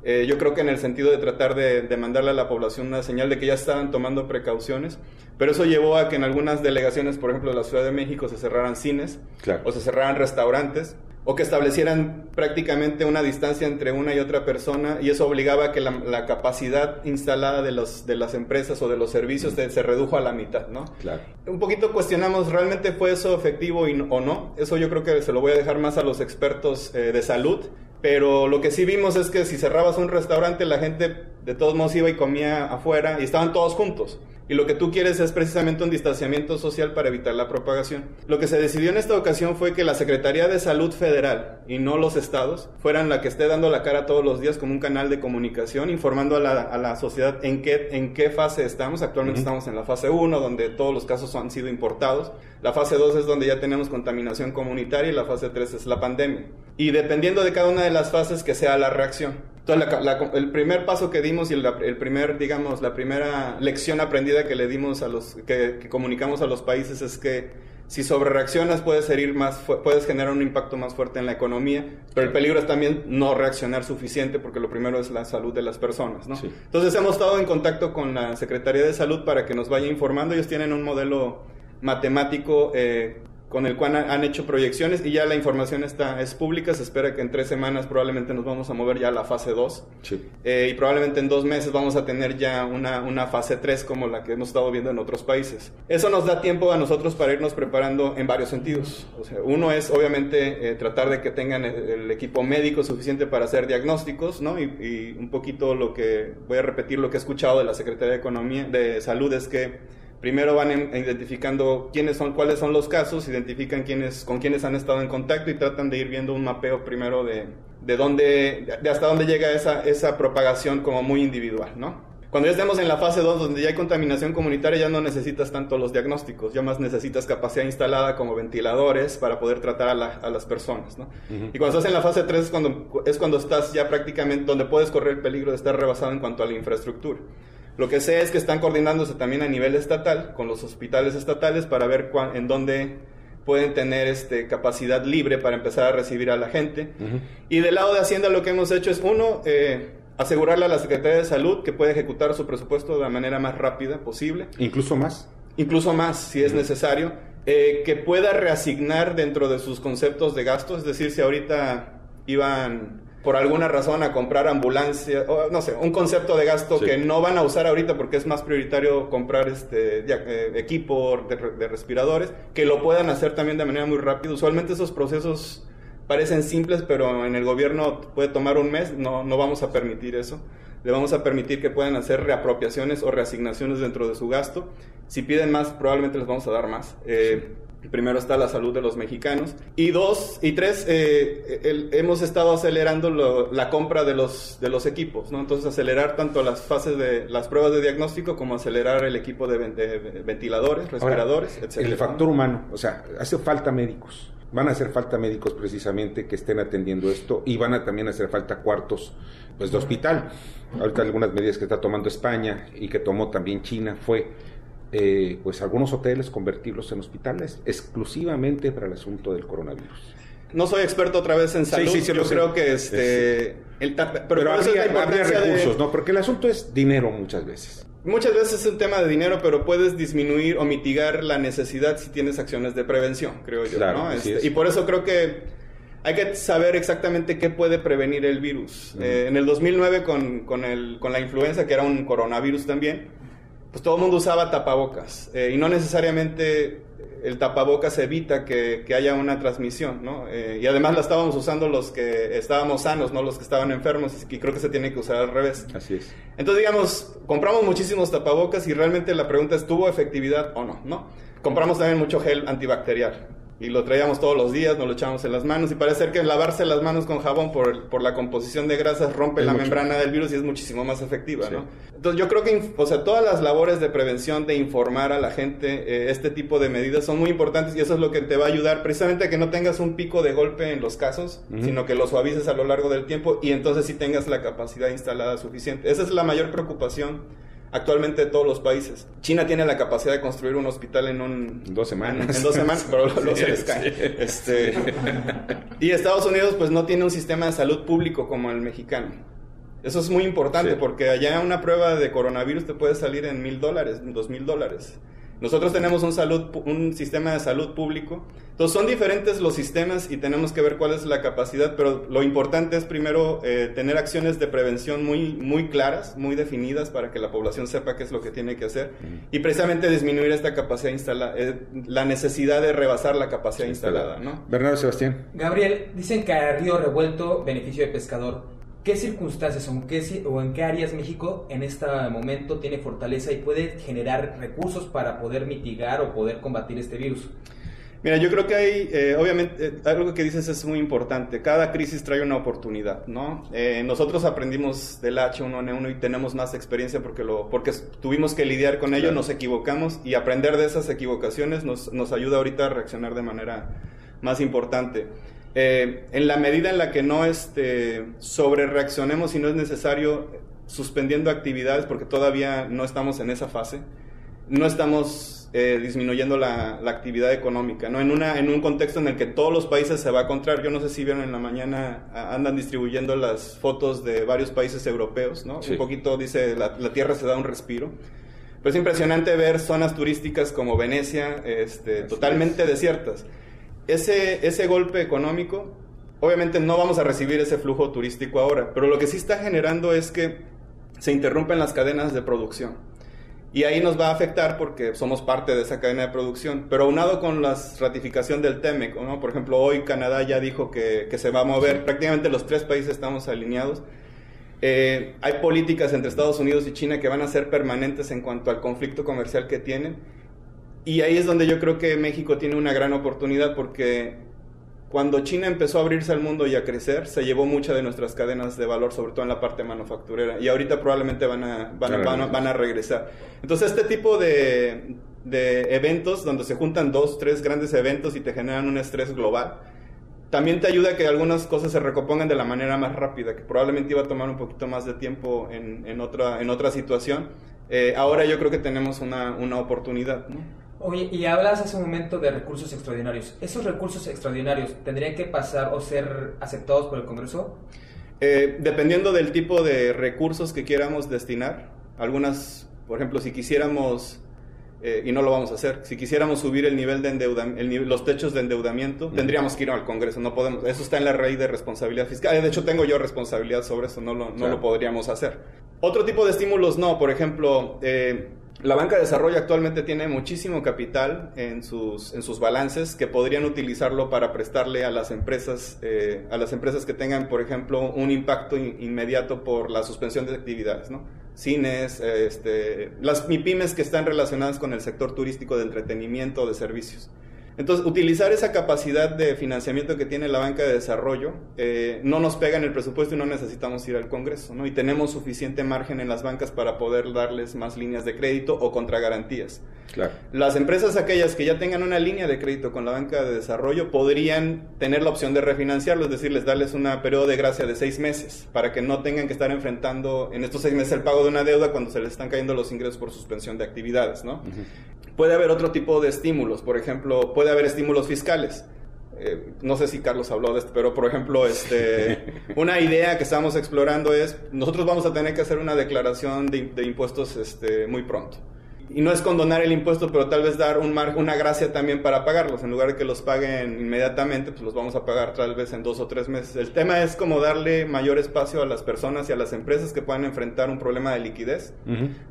eh, yo creo que en el sentido de tratar de, mandarle a la población una señal de que ya estaban tomando precauciones, pero eso llevó a que en algunas delegaciones, por ejemplo, de la Ciudad de México, se cerraran cines o se cerraran restaurantes o que establecieran prácticamente una distancia entre una y otra persona y eso obligaba a que la, capacidad instalada de, los, de las empresas o de los servicios se, redujo a la mitad, ¿no? Claro. Un poquito cuestionamos, ¿realmente fue eso efectivo y, o no? Eso yo creo que se lo voy a dejar más a los expertos eh, de salud, pero lo que sí vimos es que si cerrabas un restaurante, la gente de todos modos iba y comía afuera y estaban todos juntos. Y lo que tú quieres es precisamente un distanciamiento social para evitar la propagación. Lo que se decidió en esta ocasión fue que la Secretaría de Salud Federal y no los estados fueran la que esté dando la cara todos los días como un canal de comunicación, informando a la, sociedad en qué, en qué fase estamos. Actualmente estamos en la fase 1, donde todos los casos han sido importados. La fase 2 es donde ya tenemos contaminación comunitaria y la fase 3 es la pandemia. Y dependiendo de cada una de las fases, que sea la reacción. Entonces, el primer paso que dimos y el, primer, digamos, la primera lección aprendida que le dimos a los, que, comunicamos a los países es que si sobre reaccionas puedes herir más, puedes generar un impacto más fuerte en la economía, pero el peligro es también no reaccionar suficiente porque lo primero es la salud de las personas, ¿no? Entonces hemos estado en contacto con la Secretaría de Salud para que nos vaya informando. Ellos tienen un modelo matemático eh, con el cual han hecho proyecciones y ya la información está, es pública. Se espera que en tres semanas probablemente nos vamos a mover ya a la fase 2. Eh, y probablemente en dos meses vamos a tener ya una, una fase 3 como la que hemos estado viendo en otros países. Eso nos da tiempo a nosotros para irnos preparando en varios sentidos. O sea, uno es obviamente eh, tratar de que tengan el, equipo médico suficiente para hacer diagnósticos, ¿no? Y, y un poquito lo que, voy a repetir lo que he escuchado de la Secretaría de Economía, de Salud, es que primero van identificando quiénes son, cuáles son los casos, identifican quiénes, con quiénes han estado en contacto y tratan de ir viendo un mapeo primero de, de dónde, de hasta dónde llega esa, esa propagación como muy individual, ¿no? Cuando ya estemos en la fase 2, donde ya hay contaminación comunitaria, ya no necesitas tanto los diagnósticos, ya más necesitas capacidad instalada como ventiladores para poder tratar a, las personas, ¿no? Y cuando estás en la fase 3 es cuando, es cuando estás ya prácticamente, donde puedes correr el peligro de estar rebasado en cuanto a la infraestructura. Lo que sé es que están coordinándose también a nivel estatal con los hospitales estatales para ver en dónde pueden tener este, capacidad libre para empezar a recibir a la gente. Y del lado de Hacienda lo que hemos hecho es, uno, eh, asegurarle a la Secretaría de Salud que puede ejecutar su presupuesto de la manera más rápida posible. Incluso más. Incluso más, si es necesario. Eh, que pueda reasignar dentro de sus conceptos de gastos, es decir, si ahorita iban por alguna razón a comprar ambulancia, o no sé, un concepto de gasto que no van a usar ahorita porque es más prioritario comprar este eh, equipo de, respiradores, que lo puedan hacer también de manera muy rápida. Usualmente esos procesos parecen simples, pero en el gobierno puede tomar un mes, no, no vamos a permitir eso. Le vamos a permitir que puedan hacer reapropiaciones o reasignaciones dentro de su gasto. Si piden más, probablemente les vamos a dar más. Eh, Primero está la salud de los mexicanos. Y dos, y tres, eh, hemos estado acelerando la compra de los, de los equipos, ¿no? Entonces acelerar tanto las fases de las pruebas de diagnóstico como acelerar el equipo de, ventiladores, respiradores, etc. El factor humano, o sea, hace falta médicos. van a hacer falta médicos precisamente que estén atendiendo esto y van a también hacer falta cuartos pues de hospital. Ahorita algunas medidas que está tomando España y que tomó también China fue eh, pues algunos hoteles convertirlos en hospitales exclusivamente para el asunto del coronavirus. No soy experto otra vez en salud, sí, sí, yo creo que este... El, pero, pero habría, recursos, ¿no? Porque el asunto es dinero muchas veces. Muchas veces es un tema de dinero, pero puedes disminuir o mitigar la necesidad si tienes acciones de prevención, creo yo. ¿no? Este, y por eso creo que hay que saber exactamente qué puede prevenir el virus. Eh, en el 2009 con, con, el, con la influenza, que era un coronavirus también, pues todo el mundo usaba tapabocas. Eh, y no necesariamente el tapabocas evita que, haya una transmisión, ¿no? Eh, y además la estábamos usando los que estábamos sanos, no los que estaban enfermos, y creo que se tiene que usar al revés. Así es. Entonces, digamos, compramos muchísimos tapabocas y realmente la pregunta es, ¿tuvo efectividad o no? ¿no? Compramos también mucho gel antibacterial y lo traíamos todos los días, nos lo echábamos en las manos y parece ser que lavarse las manos con jabón por, por la composición de grasas rompe la membrana del virus y es muchísimo más efectiva, ¿no? Entonces yo creo que, o sea, todas las labores de prevención, de informar a la gente eh, este tipo de medidas son muy importantes y eso es lo que te va a ayudar precisamente a que no tengas un pico de golpe en los casos, sino que lo suavices a lo largo del tiempo y entonces sí tengas la capacidad instalada suficiente. Esa es la mayor preocupación actualmente de todos los países. China tiene la capacidad de construir un hospital en un... Dos semanas. En, dos semanas, pero luego <laughs> se les cae. Este, y Estados Unidos pues no tiene un sistema de salud público como el mexicano. Eso es muy importante porque allá una prueba de coronavirus te puede salir en mil dólares, dos mil dólares. Nosotros tenemos un, salud, un sistema de salud público. Entonces son diferentes los sistemas y tenemos que ver cuál es la capacidad, pero lo importante es primero eh, tener acciones de prevención muy, muy claras, muy definidas para que la población sepa qué es lo que tiene que hacer y precisamente disminuir esta capacidad instalada, eh, la necesidad de rebasar la capacidad instalada. ¿no? Bernardo Sebastián. Gabriel, dicen que a río revuelto, beneficio de pescador. ¿Qué circunstancias o en qué, o en qué áreas México en este momento tiene fortaleza y puede generar recursos para poder mitigar o poder combatir este virus? Mira, yo creo que hay, eh, obviamente, eh, algo que dices es muy importante. Cada crisis trae una oportunidad, ¿no? Eh, nosotros aprendimos del H1N1 y tenemos más experiencia porque, lo, porque tuvimos que lidiar con ello, nos equivocamos y aprender de esas equivocaciones nos, nos ayuda ahorita a reaccionar de manera más importante. Eh, en la medida en la que no este, sobre reaccionemos si no es necesario, suspendiendo actividades, porque todavía no estamos en esa fase, no estamos eh, disminuyendo la, actividad económica, ¿no? En, una, en un contexto en el que todos los países se va a encontrar, yo no sé si vieron en la mañana, andan distribuyendo las fotos de varios países europeos, ¿no? Un poquito dice, la, Tierra se da un respiro. Pero es impresionante ver zonas turísticas como Venecia, este, totalmente desiertas ese, ese golpe económico, obviamente no vamos a recibir ese flujo turístico ahora, pero lo que sí está generando es que se interrumpen las cadenas de producción. Y ahí nos va a afectar porque somos parte de esa cadena de producción. Pero aunado con la ratificación del TEMEC, ¿no? por ejemplo, hoy Canadá ya dijo que, que, se va a mover, prácticamente los tres países estamos alineados. Eh, hay políticas entre Estados Unidos y China que van a ser permanentes en cuanto al conflicto comercial que tienen y ahí es donde yo creo que México tiene una gran oportunidad porque cuando China empezó a abrirse al mundo y a crecer, se llevó muchas de nuestras cadenas de valor, sobre todo en la parte manufacturera, y ahorita probablemente van a, van, a, regresar. Entonces, este tipo de, de, eventos, donde se juntan dos, tres grandes eventos y te generan un estrés global, también te ayuda a que algunas cosas se recompongan de la manera más rápida, que probablemente iba a tomar un poquito más de tiempo en, en otra, en otra situación. Eh, ahora yo creo que tenemos una, una oportunidad, ¿no? Oye, y hablas hace un momento de recursos extraordinarios. ¿Esos recursos extraordinarios tendrían que pasar o ser aceptados por el Congreso? Eh, dependiendo del tipo de recursos que quieramos destinar. Algunas, por ejemplo, si quisiéramos, eh, y no lo vamos a hacer, si quisiéramos subir el nivel de endeudamiento, los techos de endeudamiento, tendríamos que ir al Congreso. No podemos, eso está en la raíz de responsabilidad fiscal. De hecho, tengo yo responsabilidad sobre eso, no lo, no lo podríamos hacer. Otro tipo de estímulos no, por ejemplo, eh, la banca de desarrollo actualmente tiene muchísimo capital en sus, en sus balances que podrían utilizarlo para prestarle a las empresas, eh, a las empresas que tengan, por ejemplo, un impacto inmediato por la suspensión de actividades, ¿no? Cines, este, las MIPIMES que están relacionadas con el sector turístico de entretenimiento, de servicios. Entonces, utilizar esa capacidad de financiamiento que tiene la banca de desarrollo eh, no nos pega en el presupuesto y no necesitamos ir al Congreso, ¿no? Y tenemos suficiente margen en las bancas para poder darles más líneas de crédito o contragarantías. Claro. Las empresas aquellas que ya tengan una línea de crédito con la banca de desarrollo podrían tener la opción de refinanciarlo, es decir, les darles un periodo de gracia de seis meses para que no tengan que estar enfrentando en estos seis meses el pago de una deuda cuando se les están cayendo los ingresos por suspensión de actividades, ¿no? Puede haber otro tipo de estímulos, por ejemplo, puede haber estímulos fiscales. Eh, no sé si Carlos habló de esto, pero por ejemplo, este, <laughs> una idea que estamos explorando es, nosotros vamos a tener que hacer una declaración de, de impuestos este, muy pronto y no es condonar el impuesto, pero tal vez dar un mar una gracia también para pagarlos. En lugar de que los paguen inmediatamente, pues los vamos a pagar tal vez en dos o tres meses. El tema es como darle mayor espacio a las personas y a las empresas que puedan enfrentar un problema de liquidez,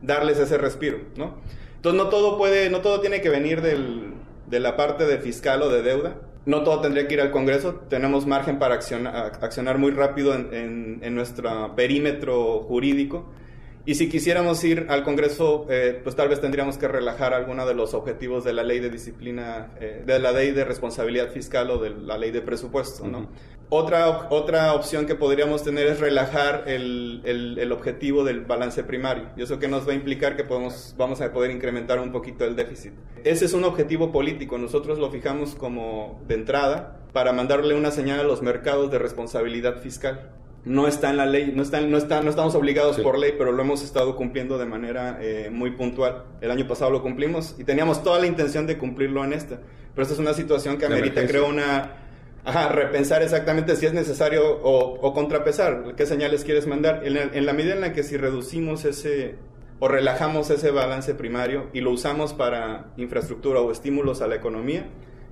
darles ese respiro, ¿no? Entonces no todo puede, no todo tiene que venir del, de la parte de fiscal o de deuda. No todo tendría que ir al Congreso. Tenemos margen para accionar, accionar muy rápido en, en nuestro perímetro jurídico y si quisiéramos ir al Congreso, eh, pues tal vez tendríamos que relajar alguno de los objetivos de la ley de disciplina, eh, de la ley de responsabilidad fiscal o de la ley de presupuesto, ¿no? Otra, otra opción que podríamos tener es relajar el, el, objetivo del balance primario. Y eso que nos va a implicar que podemos, vamos a poder incrementar un poquito el déficit. Ese es un objetivo político. Nosotros lo fijamos como de entrada para mandarle una señal a los mercados de responsabilidad fiscal no está en la ley, no, está, no, está, no estamos obligados por ley, pero lo hemos estado cumpliendo de manera eh, muy puntual. El año pasado lo cumplimos y teníamos toda la intención de cumplirlo en esta. Pero esta es una situación que amerita, creo, una... Ajá, repensar exactamente si es necesario o, contrapesar, qué señales quieres mandar. En, en la medida en la que si reducimos ese o relajamos ese balance primario y lo usamos para infraestructura o estímulos a la economía,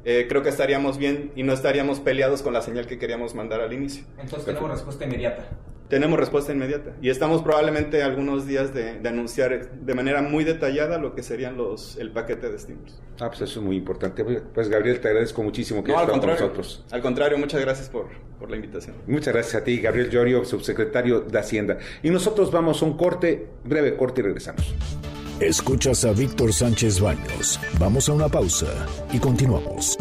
eh, creo que estaríamos bien y no estaríamos peleados con la señal que queríamos mandar al inicio. Entonces tenemos respuesta inmediata. Tenemos respuesta inmediata y estamos probablemente algunos días de, anunciar de manera muy detallada lo que serían los el paquete de estímulos. Ah, pues eso es muy importante. Pues Gabriel, te agradezco muchísimo que estés con nosotros. Al contrario, muchas gracias por, por la invitación. Muchas gracias a ti, Gabriel Llorio, subsecretario de Hacienda. Y nosotros vamos a un corte, breve corte y regresamos. Escuchas a Víctor Sánchez Baños. Vamos a una pausa y continuamos.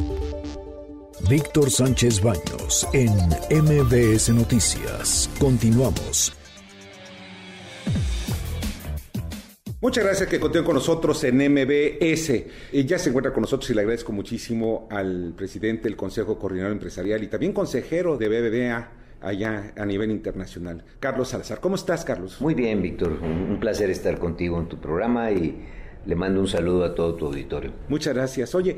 Víctor Sánchez Baños en MBS Noticias. Continuamos. Muchas gracias que continúen con nosotros en MBS. Y ya se encuentra con nosotros y le agradezco muchísimo al presidente del Consejo Coordinador Empresarial y también consejero de BBVA, allá a nivel internacional. Carlos Salazar, ¿cómo estás, Carlos? Muy bien, Víctor. Un placer estar contigo en tu programa y le mando un saludo a todo tu auditorio. Muchas gracias. Oye,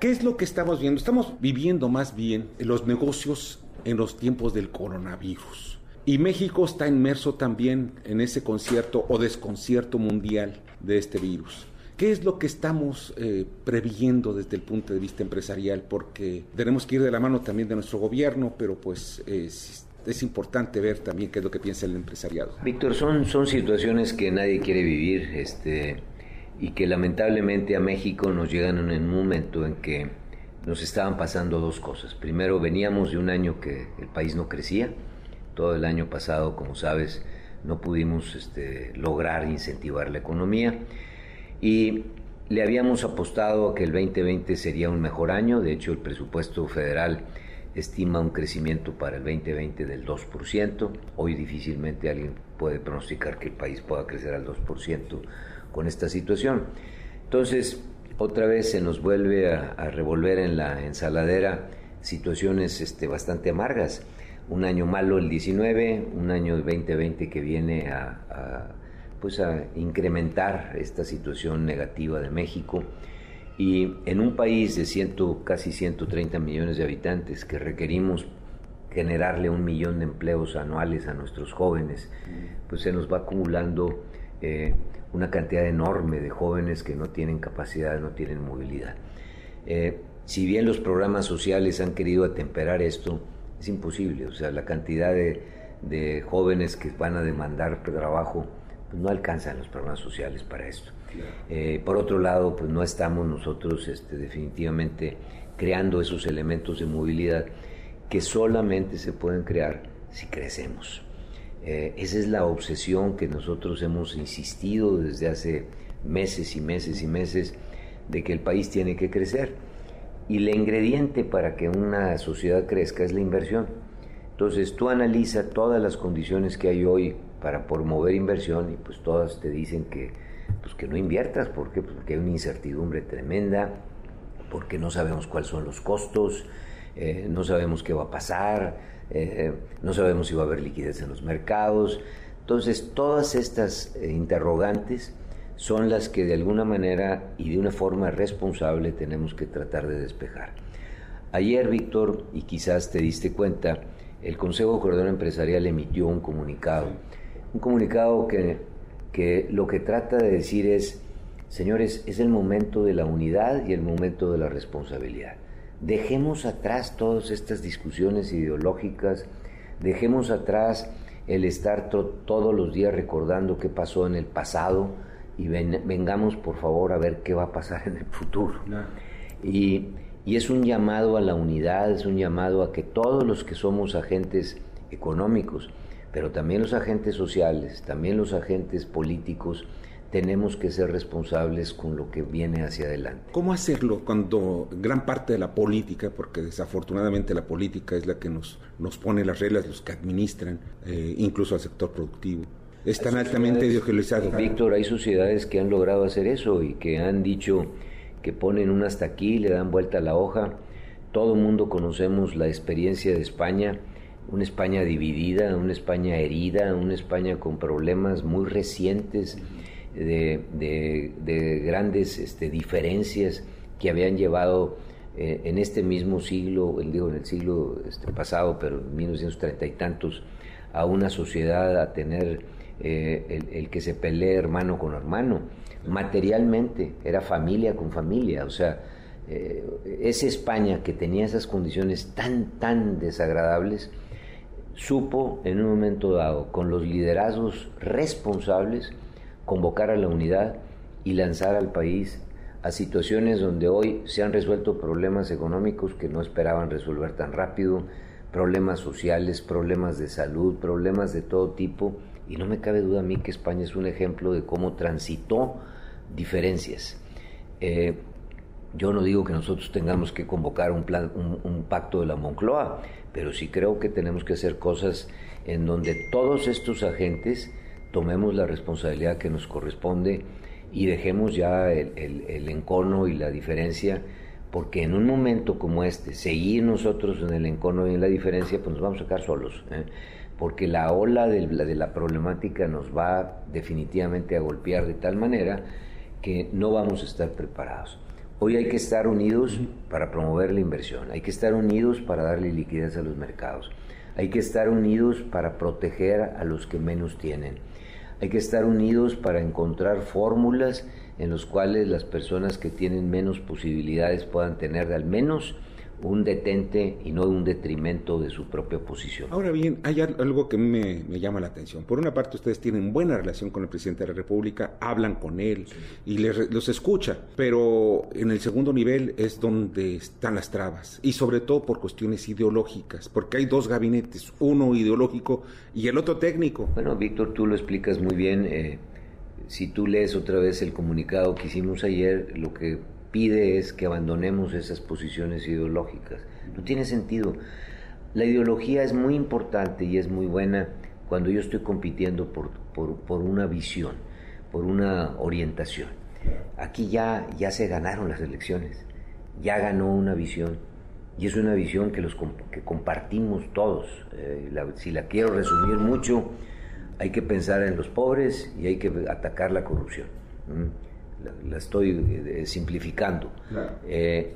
¿qué es lo que estamos viendo? Estamos viviendo más bien los negocios en los tiempos del coronavirus. Y México está inmerso también en ese concierto o desconcierto mundial de este virus. ¿Qué es lo que estamos eh, previendo desde el punto de vista empresarial? Porque tenemos que ir de la mano también de nuestro gobierno, pero pues es, importante ver también qué es lo que piensa el empresariado. Víctor, son, son situaciones que nadie quiere vivir este, y que lamentablemente a México nos llegan en un momento en que nos estaban pasando dos cosas. Primero, veníamos de un año que el país no crecía. Todo el año pasado, como sabes, no pudimos este, lograr incentivar la economía y le habíamos apostado a que el 2020 sería un mejor año, de hecho el presupuesto federal estima un crecimiento para el 2020 del 2%, hoy difícilmente alguien puede pronosticar que el país pueda crecer al 2% con esta situación. Entonces, otra vez se nos vuelve a, revolver en la ensaladera situaciones este, bastante amargas. Un año malo el 19, un año 2020 que viene a pues a incrementar esta situación negativa de México y en un país de ciento, casi 130 millones de habitantes que requerimos generarle un millón de empleos anuales a nuestros jóvenes, pues se nos va acumulando eh, una cantidad enorme de jóvenes que no tienen capacidad, no tienen movilidad. Eh, si bien los programas sociales han querido atemperar esto, es imposible, o sea, la cantidad de, de jóvenes que van a demandar trabajo pues no alcanzan los programas sociales para esto. Eh, por otro lado, pues no estamos nosotros este, definitivamente creando esos elementos de movilidad que solamente se pueden crear si crecemos. Eh, esa es la obsesión que nosotros hemos insistido desde hace meses y meses y meses de que el país tiene que crecer. y el ingrediente para que una sociedad crezca es la inversión. Entonces tú analiza todas las condiciones que hay hoy para promover inversión y pues todas te dicen que, pues que no inviertas, ¿por qué? Pues porque hay una incertidumbre tremenda, porque no sabemos cuáles son los costos, eh, no sabemos qué va a pasar, eh, no sabemos si va a haber liquidez en los mercados. Entonces todas estas eh, interrogantes son las que de alguna manera y de una forma responsable tenemos que tratar de despejar. Ayer, Víctor, y quizás te diste cuenta, el Consejo Coordinador Empresarial emitió un comunicado, un comunicado que, que lo que trata de decir es, señores, es el momento de la unidad y el momento de la responsabilidad. Dejemos atrás todas estas discusiones ideológicas, dejemos atrás el estar todos los días recordando qué pasó en el pasado, y vengamos por favor a ver qué va a pasar en el futuro. Y, y es un llamado a la unidad, es un llamado a que todos los que somos agentes económicos, pero también los agentes sociales, también los agentes políticos, tenemos que ser responsables con lo que viene hacia adelante. ¿Cómo hacerlo cuando gran parte de la política, porque desafortunadamente la política es la que nos, nos pone las reglas, los que administran, eh, incluso al sector productivo, es tan altamente ideologizado. Víctor, hay sociedades que han logrado hacer eso y que han dicho que ponen un hasta aquí, le dan vuelta a la hoja. Todo el mundo conocemos la experiencia de España, una España dividida, una España herida, una España con problemas muy recientes de, grandes este, diferencias que habían llevado eh, en este mismo siglo, digo en el siglo este, pasado, pero en 1930 y tantos, a una sociedad a tener eh, el, que se pelee hermano con hermano. Materialmente era familia con familia, o sea, eh, esa España que tenía esas condiciones tan, tan desagradables, supo en un momento dado, con los liderazgos responsables, convocar a la unidad y lanzar al país a situaciones donde hoy se han resuelto problemas económicos que no esperaban resolver tan rápido, problemas sociales, problemas de salud, problemas de todo tipo, y no me cabe duda a mí que España es un ejemplo de cómo transitó diferencias. Eh, yo no digo que nosotros tengamos que convocar un, un, pacto de la Moncloa, pero sí creo que tenemos que hacer cosas en donde todos estos agentes tomemos la responsabilidad que nos corresponde y dejemos ya el, encono y la diferencia, porque en un momento como este, seguir nosotros en el encono y en la diferencia, pues nos vamos a quedar solos. ¿eh? porque la ola de la, de la problemática nos va definitivamente a golpear de tal manera que no vamos a estar preparados. Hoy hay que estar unidos para promover la inversión, hay que estar unidos para darle liquidez a los mercados, hay que estar unidos para proteger a los que menos tienen, hay que estar unidos para encontrar fórmulas en las cuales las personas que tienen menos posibilidades puedan tener al menos un detente y no un detrimento de su propia posición. Ahora bien, hay algo que me, me, llama la atención. Por una parte, ustedes tienen buena relación con el presidente de la República, hablan con él y los escucha, pero en el segundo nivel es donde están las trabas y sobre todo por cuestiones ideológicas, porque hay dos gabinetes, uno ideológico y el otro técnico. Bueno, Víctor, tú lo explicas muy bien. Eh, si tú lees otra vez el comunicado que hicimos ayer, lo que pide es que abandonemos esas posiciones ideológicas. No tiene sentido. La ideología es muy importante y es muy buena cuando yo estoy compitiendo por, por, una visión, por una orientación. Aquí ya, ya se ganaron las elecciones, ya ganó una visión y es una visión que, los, que compartimos todos. Eh, si la quiero resumir mucho, hay que pensar en los pobres y hay que atacar la corrupción la, estoy eh, simplificando. Eh,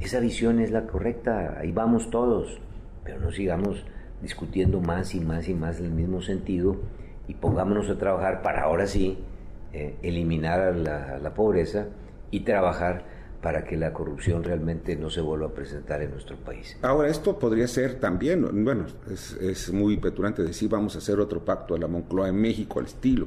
esa visión es la correcta, ahí vamos todos, pero no sigamos discutiendo más y más y más en el mismo sentido y pongámonos a trabajar para ahora sí eh, eliminar la, la, pobreza y trabajar para que la corrupción realmente no se vuelva a presentar en nuestro país. Ahora, esto podría ser también, bueno, es, es muy peturante decir vamos a hacer otro pacto de la Moncloa en México al estilo,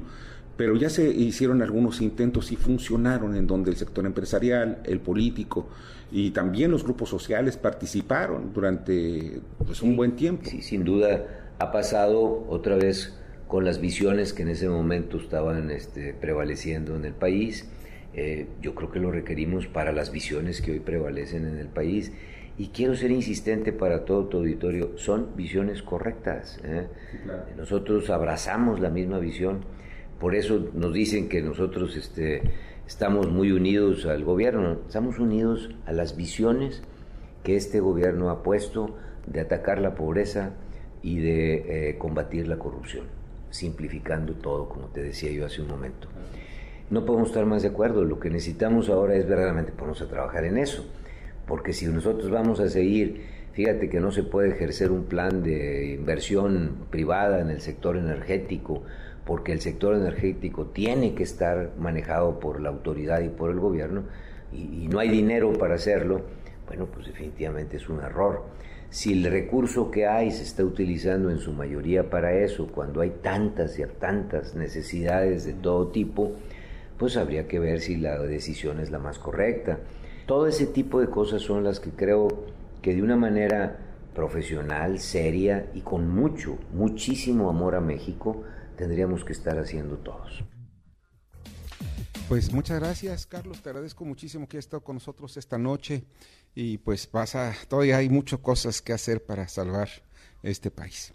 pero ya se hicieron algunos intentos y funcionaron en donde el sector empresarial, el político y también los grupos sociales participaron durante pues, un buen tiempo. Sí, sin duda ha pasado otra vez con las visiones que en ese momento estaban este, prevaleciendo en el país Eh, yo creo que lo requerimos para las visiones que hoy prevalecen en el país. Y quiero ser insistente para todo tu auditorio, son visiones correctas. ¿eh? Nosotros abrazamos la misma visión, por eso nos dicen que nosotros este, estamos muy unidos al gobierno, estamos unidos a las visiones que este gobierno ha puesto de atacar la pobreza y de eh, combatir la corrupción, simplificando todo, como te decía yo hace un momento. No podemos estar más de acuerdo, lo que necesitamos ahora es verdaderamente ponernos a trabajar en eso, porque si nosotros vamos a seguir, fíjate que no se puede ejercer un plan de inversión privada en el sector energético, porque el sector energético tiene que estar manejado por la autoridad y por el gobierno, y, no hay dinero para hacerlo, bueno, pues definitivamente es un error. Si el recurso que hay se está utilizando en su mayoría para eso, cuando hay tantas y tantas necesidades de todo tipo, pues habría que ver si la decisión es la más correcta. Todo ese tipo de cosas son las que creo que de una manera profesional, seria y con mucho, muchísimo amor a México, tendríamos que estar haciendo todos. Pues muchas gracias, Carlos. Te agradezco muchísimo que hayas estado con nosotros esta noche. Y pues pasa, todavía hay muchas cosas que hacer para salvar este país.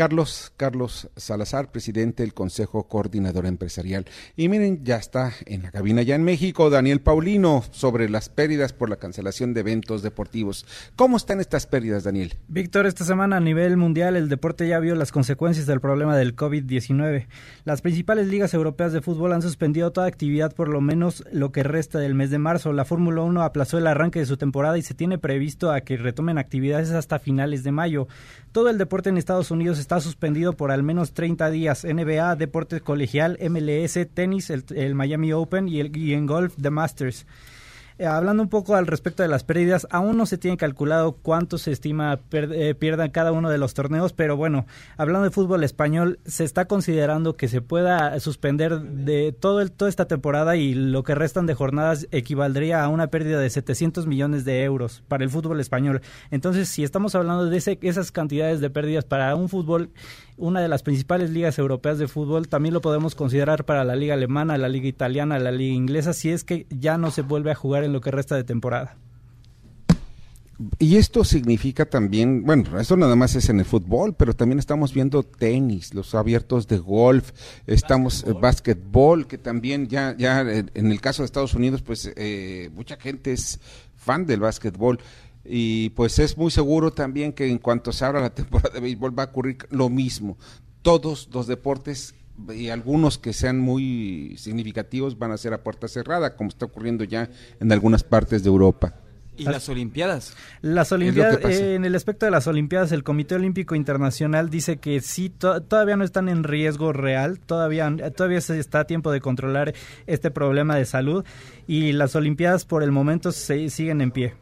Carlos, Carlos Salazar, presidente del Consejo Coordinador Empresarial. Y miren, ya está en la cabina ya en México, Daniel Paulino, sobre las pérdidas por la cancelación de eventos deportivos. ¿Cómo están estas pérdidas, Daniel? Víctor, esta semana a nivel mundial el deporte ya vio las consecuencias del problema del COVID-19. Las principales ligas europeas de fútbol han suspendido toda actividad por lo menos lo que resta del mes de marzo. La Fórmula 1 aplazó el arranque de su temporada y se tiene previsto a que retomen actividades hasta finales de mayo. Todo el deporte en Estados Unidos está está suspendido por al menos 30 días. NBA, deportes colegial, MLS, tenis, el, Miami Open y, el, y en golf, The Masters. Eh, hablando un poco al respecto de las pérdidas, aún no se tiene calculado cuánto se estima eh, pierdan cada uno de los torneos, pero bueno, hablando de fútbol español, se está considerando que se pueda suspender de todo el, toda esta temporada y lo que restan de jornadas equivaldría a una pérdida de 700 millones de euros para el fútbol español. Entonces, si estamos hablando de ese, esas cantidades de pérdidas para un fútbol una de las principales ligas europeas de fútbol, también lo podemos considerar para la liga alemana, la liga italiana, la liga inglesa, si es que ya no se vuelve a jugar en lo que resta de temporada. Y esto significa también, bueno, esto nada más es en el fútbol, pero también estamos viendo tenis, los abiertos de golf, estamos eh, básquetbol, que también ya, ya en el caso de Estados Unidos, pues eh, mucha gente es fan del básquetbol y pues es muy seguro también que en cuanto se abra la <laughs> temporada de béisbol va a ocurrir lo mismo. Todos los deportes y algunos que sean muy significativos van a ser a puerta cerrada, como está ocurriendo ya en algunas partes de Europa. ¿Y las Olimpiadas? Las Olimpiadas, eh, en el aspecto de las Olimpiadas, el Comité Olímpico Internacional dice que sí, todavía no están en riesgo real, todavía, todavía se está a tiempo de controlar este problema de salud y las Olimpiadas por el momento se, siguen en pie.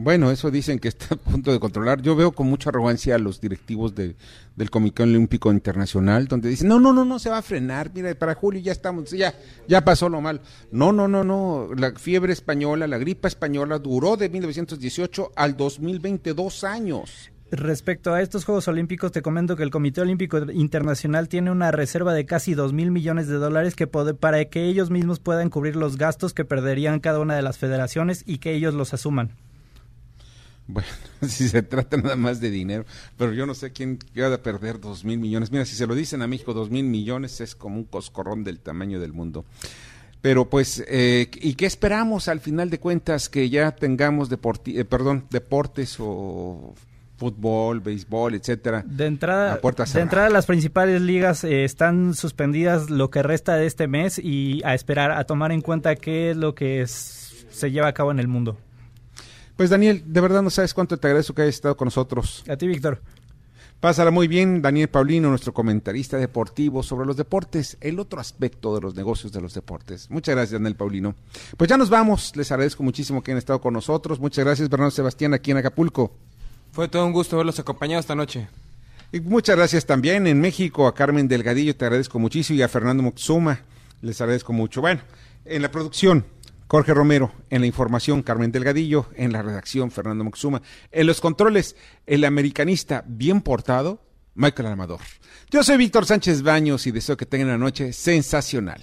Bueno, eso dicen que <laughs> está a punto de controlar. Yo veo con mucha arrogancia a los directivos de, del Comité Olímpico Internacional, donde dicen, no, no, no, no se va a frenar, mira, para julio ya estamos, ya, ya pasó lo mal. No, no, no, no, la fiebre española, la gripa española duró de 1918 al 2022 dos años. Respecto a estos Juegos Olímpicos, te comento que el Comité Olímpico Internacional tiene una reserva de casi dos mil millones de dólares que para que ellos mismos puedan cubrir los gastos que perderían cada una de las federaciones y que ellos los asuman. Bueno, <laughs> si se trata nada más de dinero, pero yo no sé quién va a perder dos mil millones. Mira, si se lo dicen a México, dos mil millones es como un coscorrón del tamaño del mundo. Pero pues, eh, ¿y qué esperamos al final de cuentas que ya tengamos deporti eh, perdón, deportes o fútbol, béisbol, etcétera? De entrada, de entrada las principales ligas eh, están suspendidas lo que resta de este mes y a esperar, a tomar en cuenta qué es lo que se lleva a cabo en el mundo. Pues Daniel, de verdad no sabes cuánto te agradezco que hayas estado con nosotros. A ti, Víctor. Pásala muy bien, Daniel Paulino, nuestro comentarista deportivo sobre los deportes, el otro aspecto de los negocios de los deportes. Muchas gracias, Daniel Paulino. Pues ya nos vamos, les agradezco muchísimo que hayan estado con nosotros. Muchas gracias, Bernardo Sebastián, aquí en Acapulco. Fue todo un gusto verlos acompañados esta noche. Y muchas gracias también en México a Carmen Delgadillo, te agradezco muchísimo, y a Fernando Moxuma, les agradezco mucho. Bueno, en la producción, Jorge Romero, en la información Carmen Delgadillo, en la redacción Fernando Moxuma, en los controles el americanista bien portado Michael Armador. Yo soy Víctor Sánchez Baños y deseo que tengan una noche sensacional.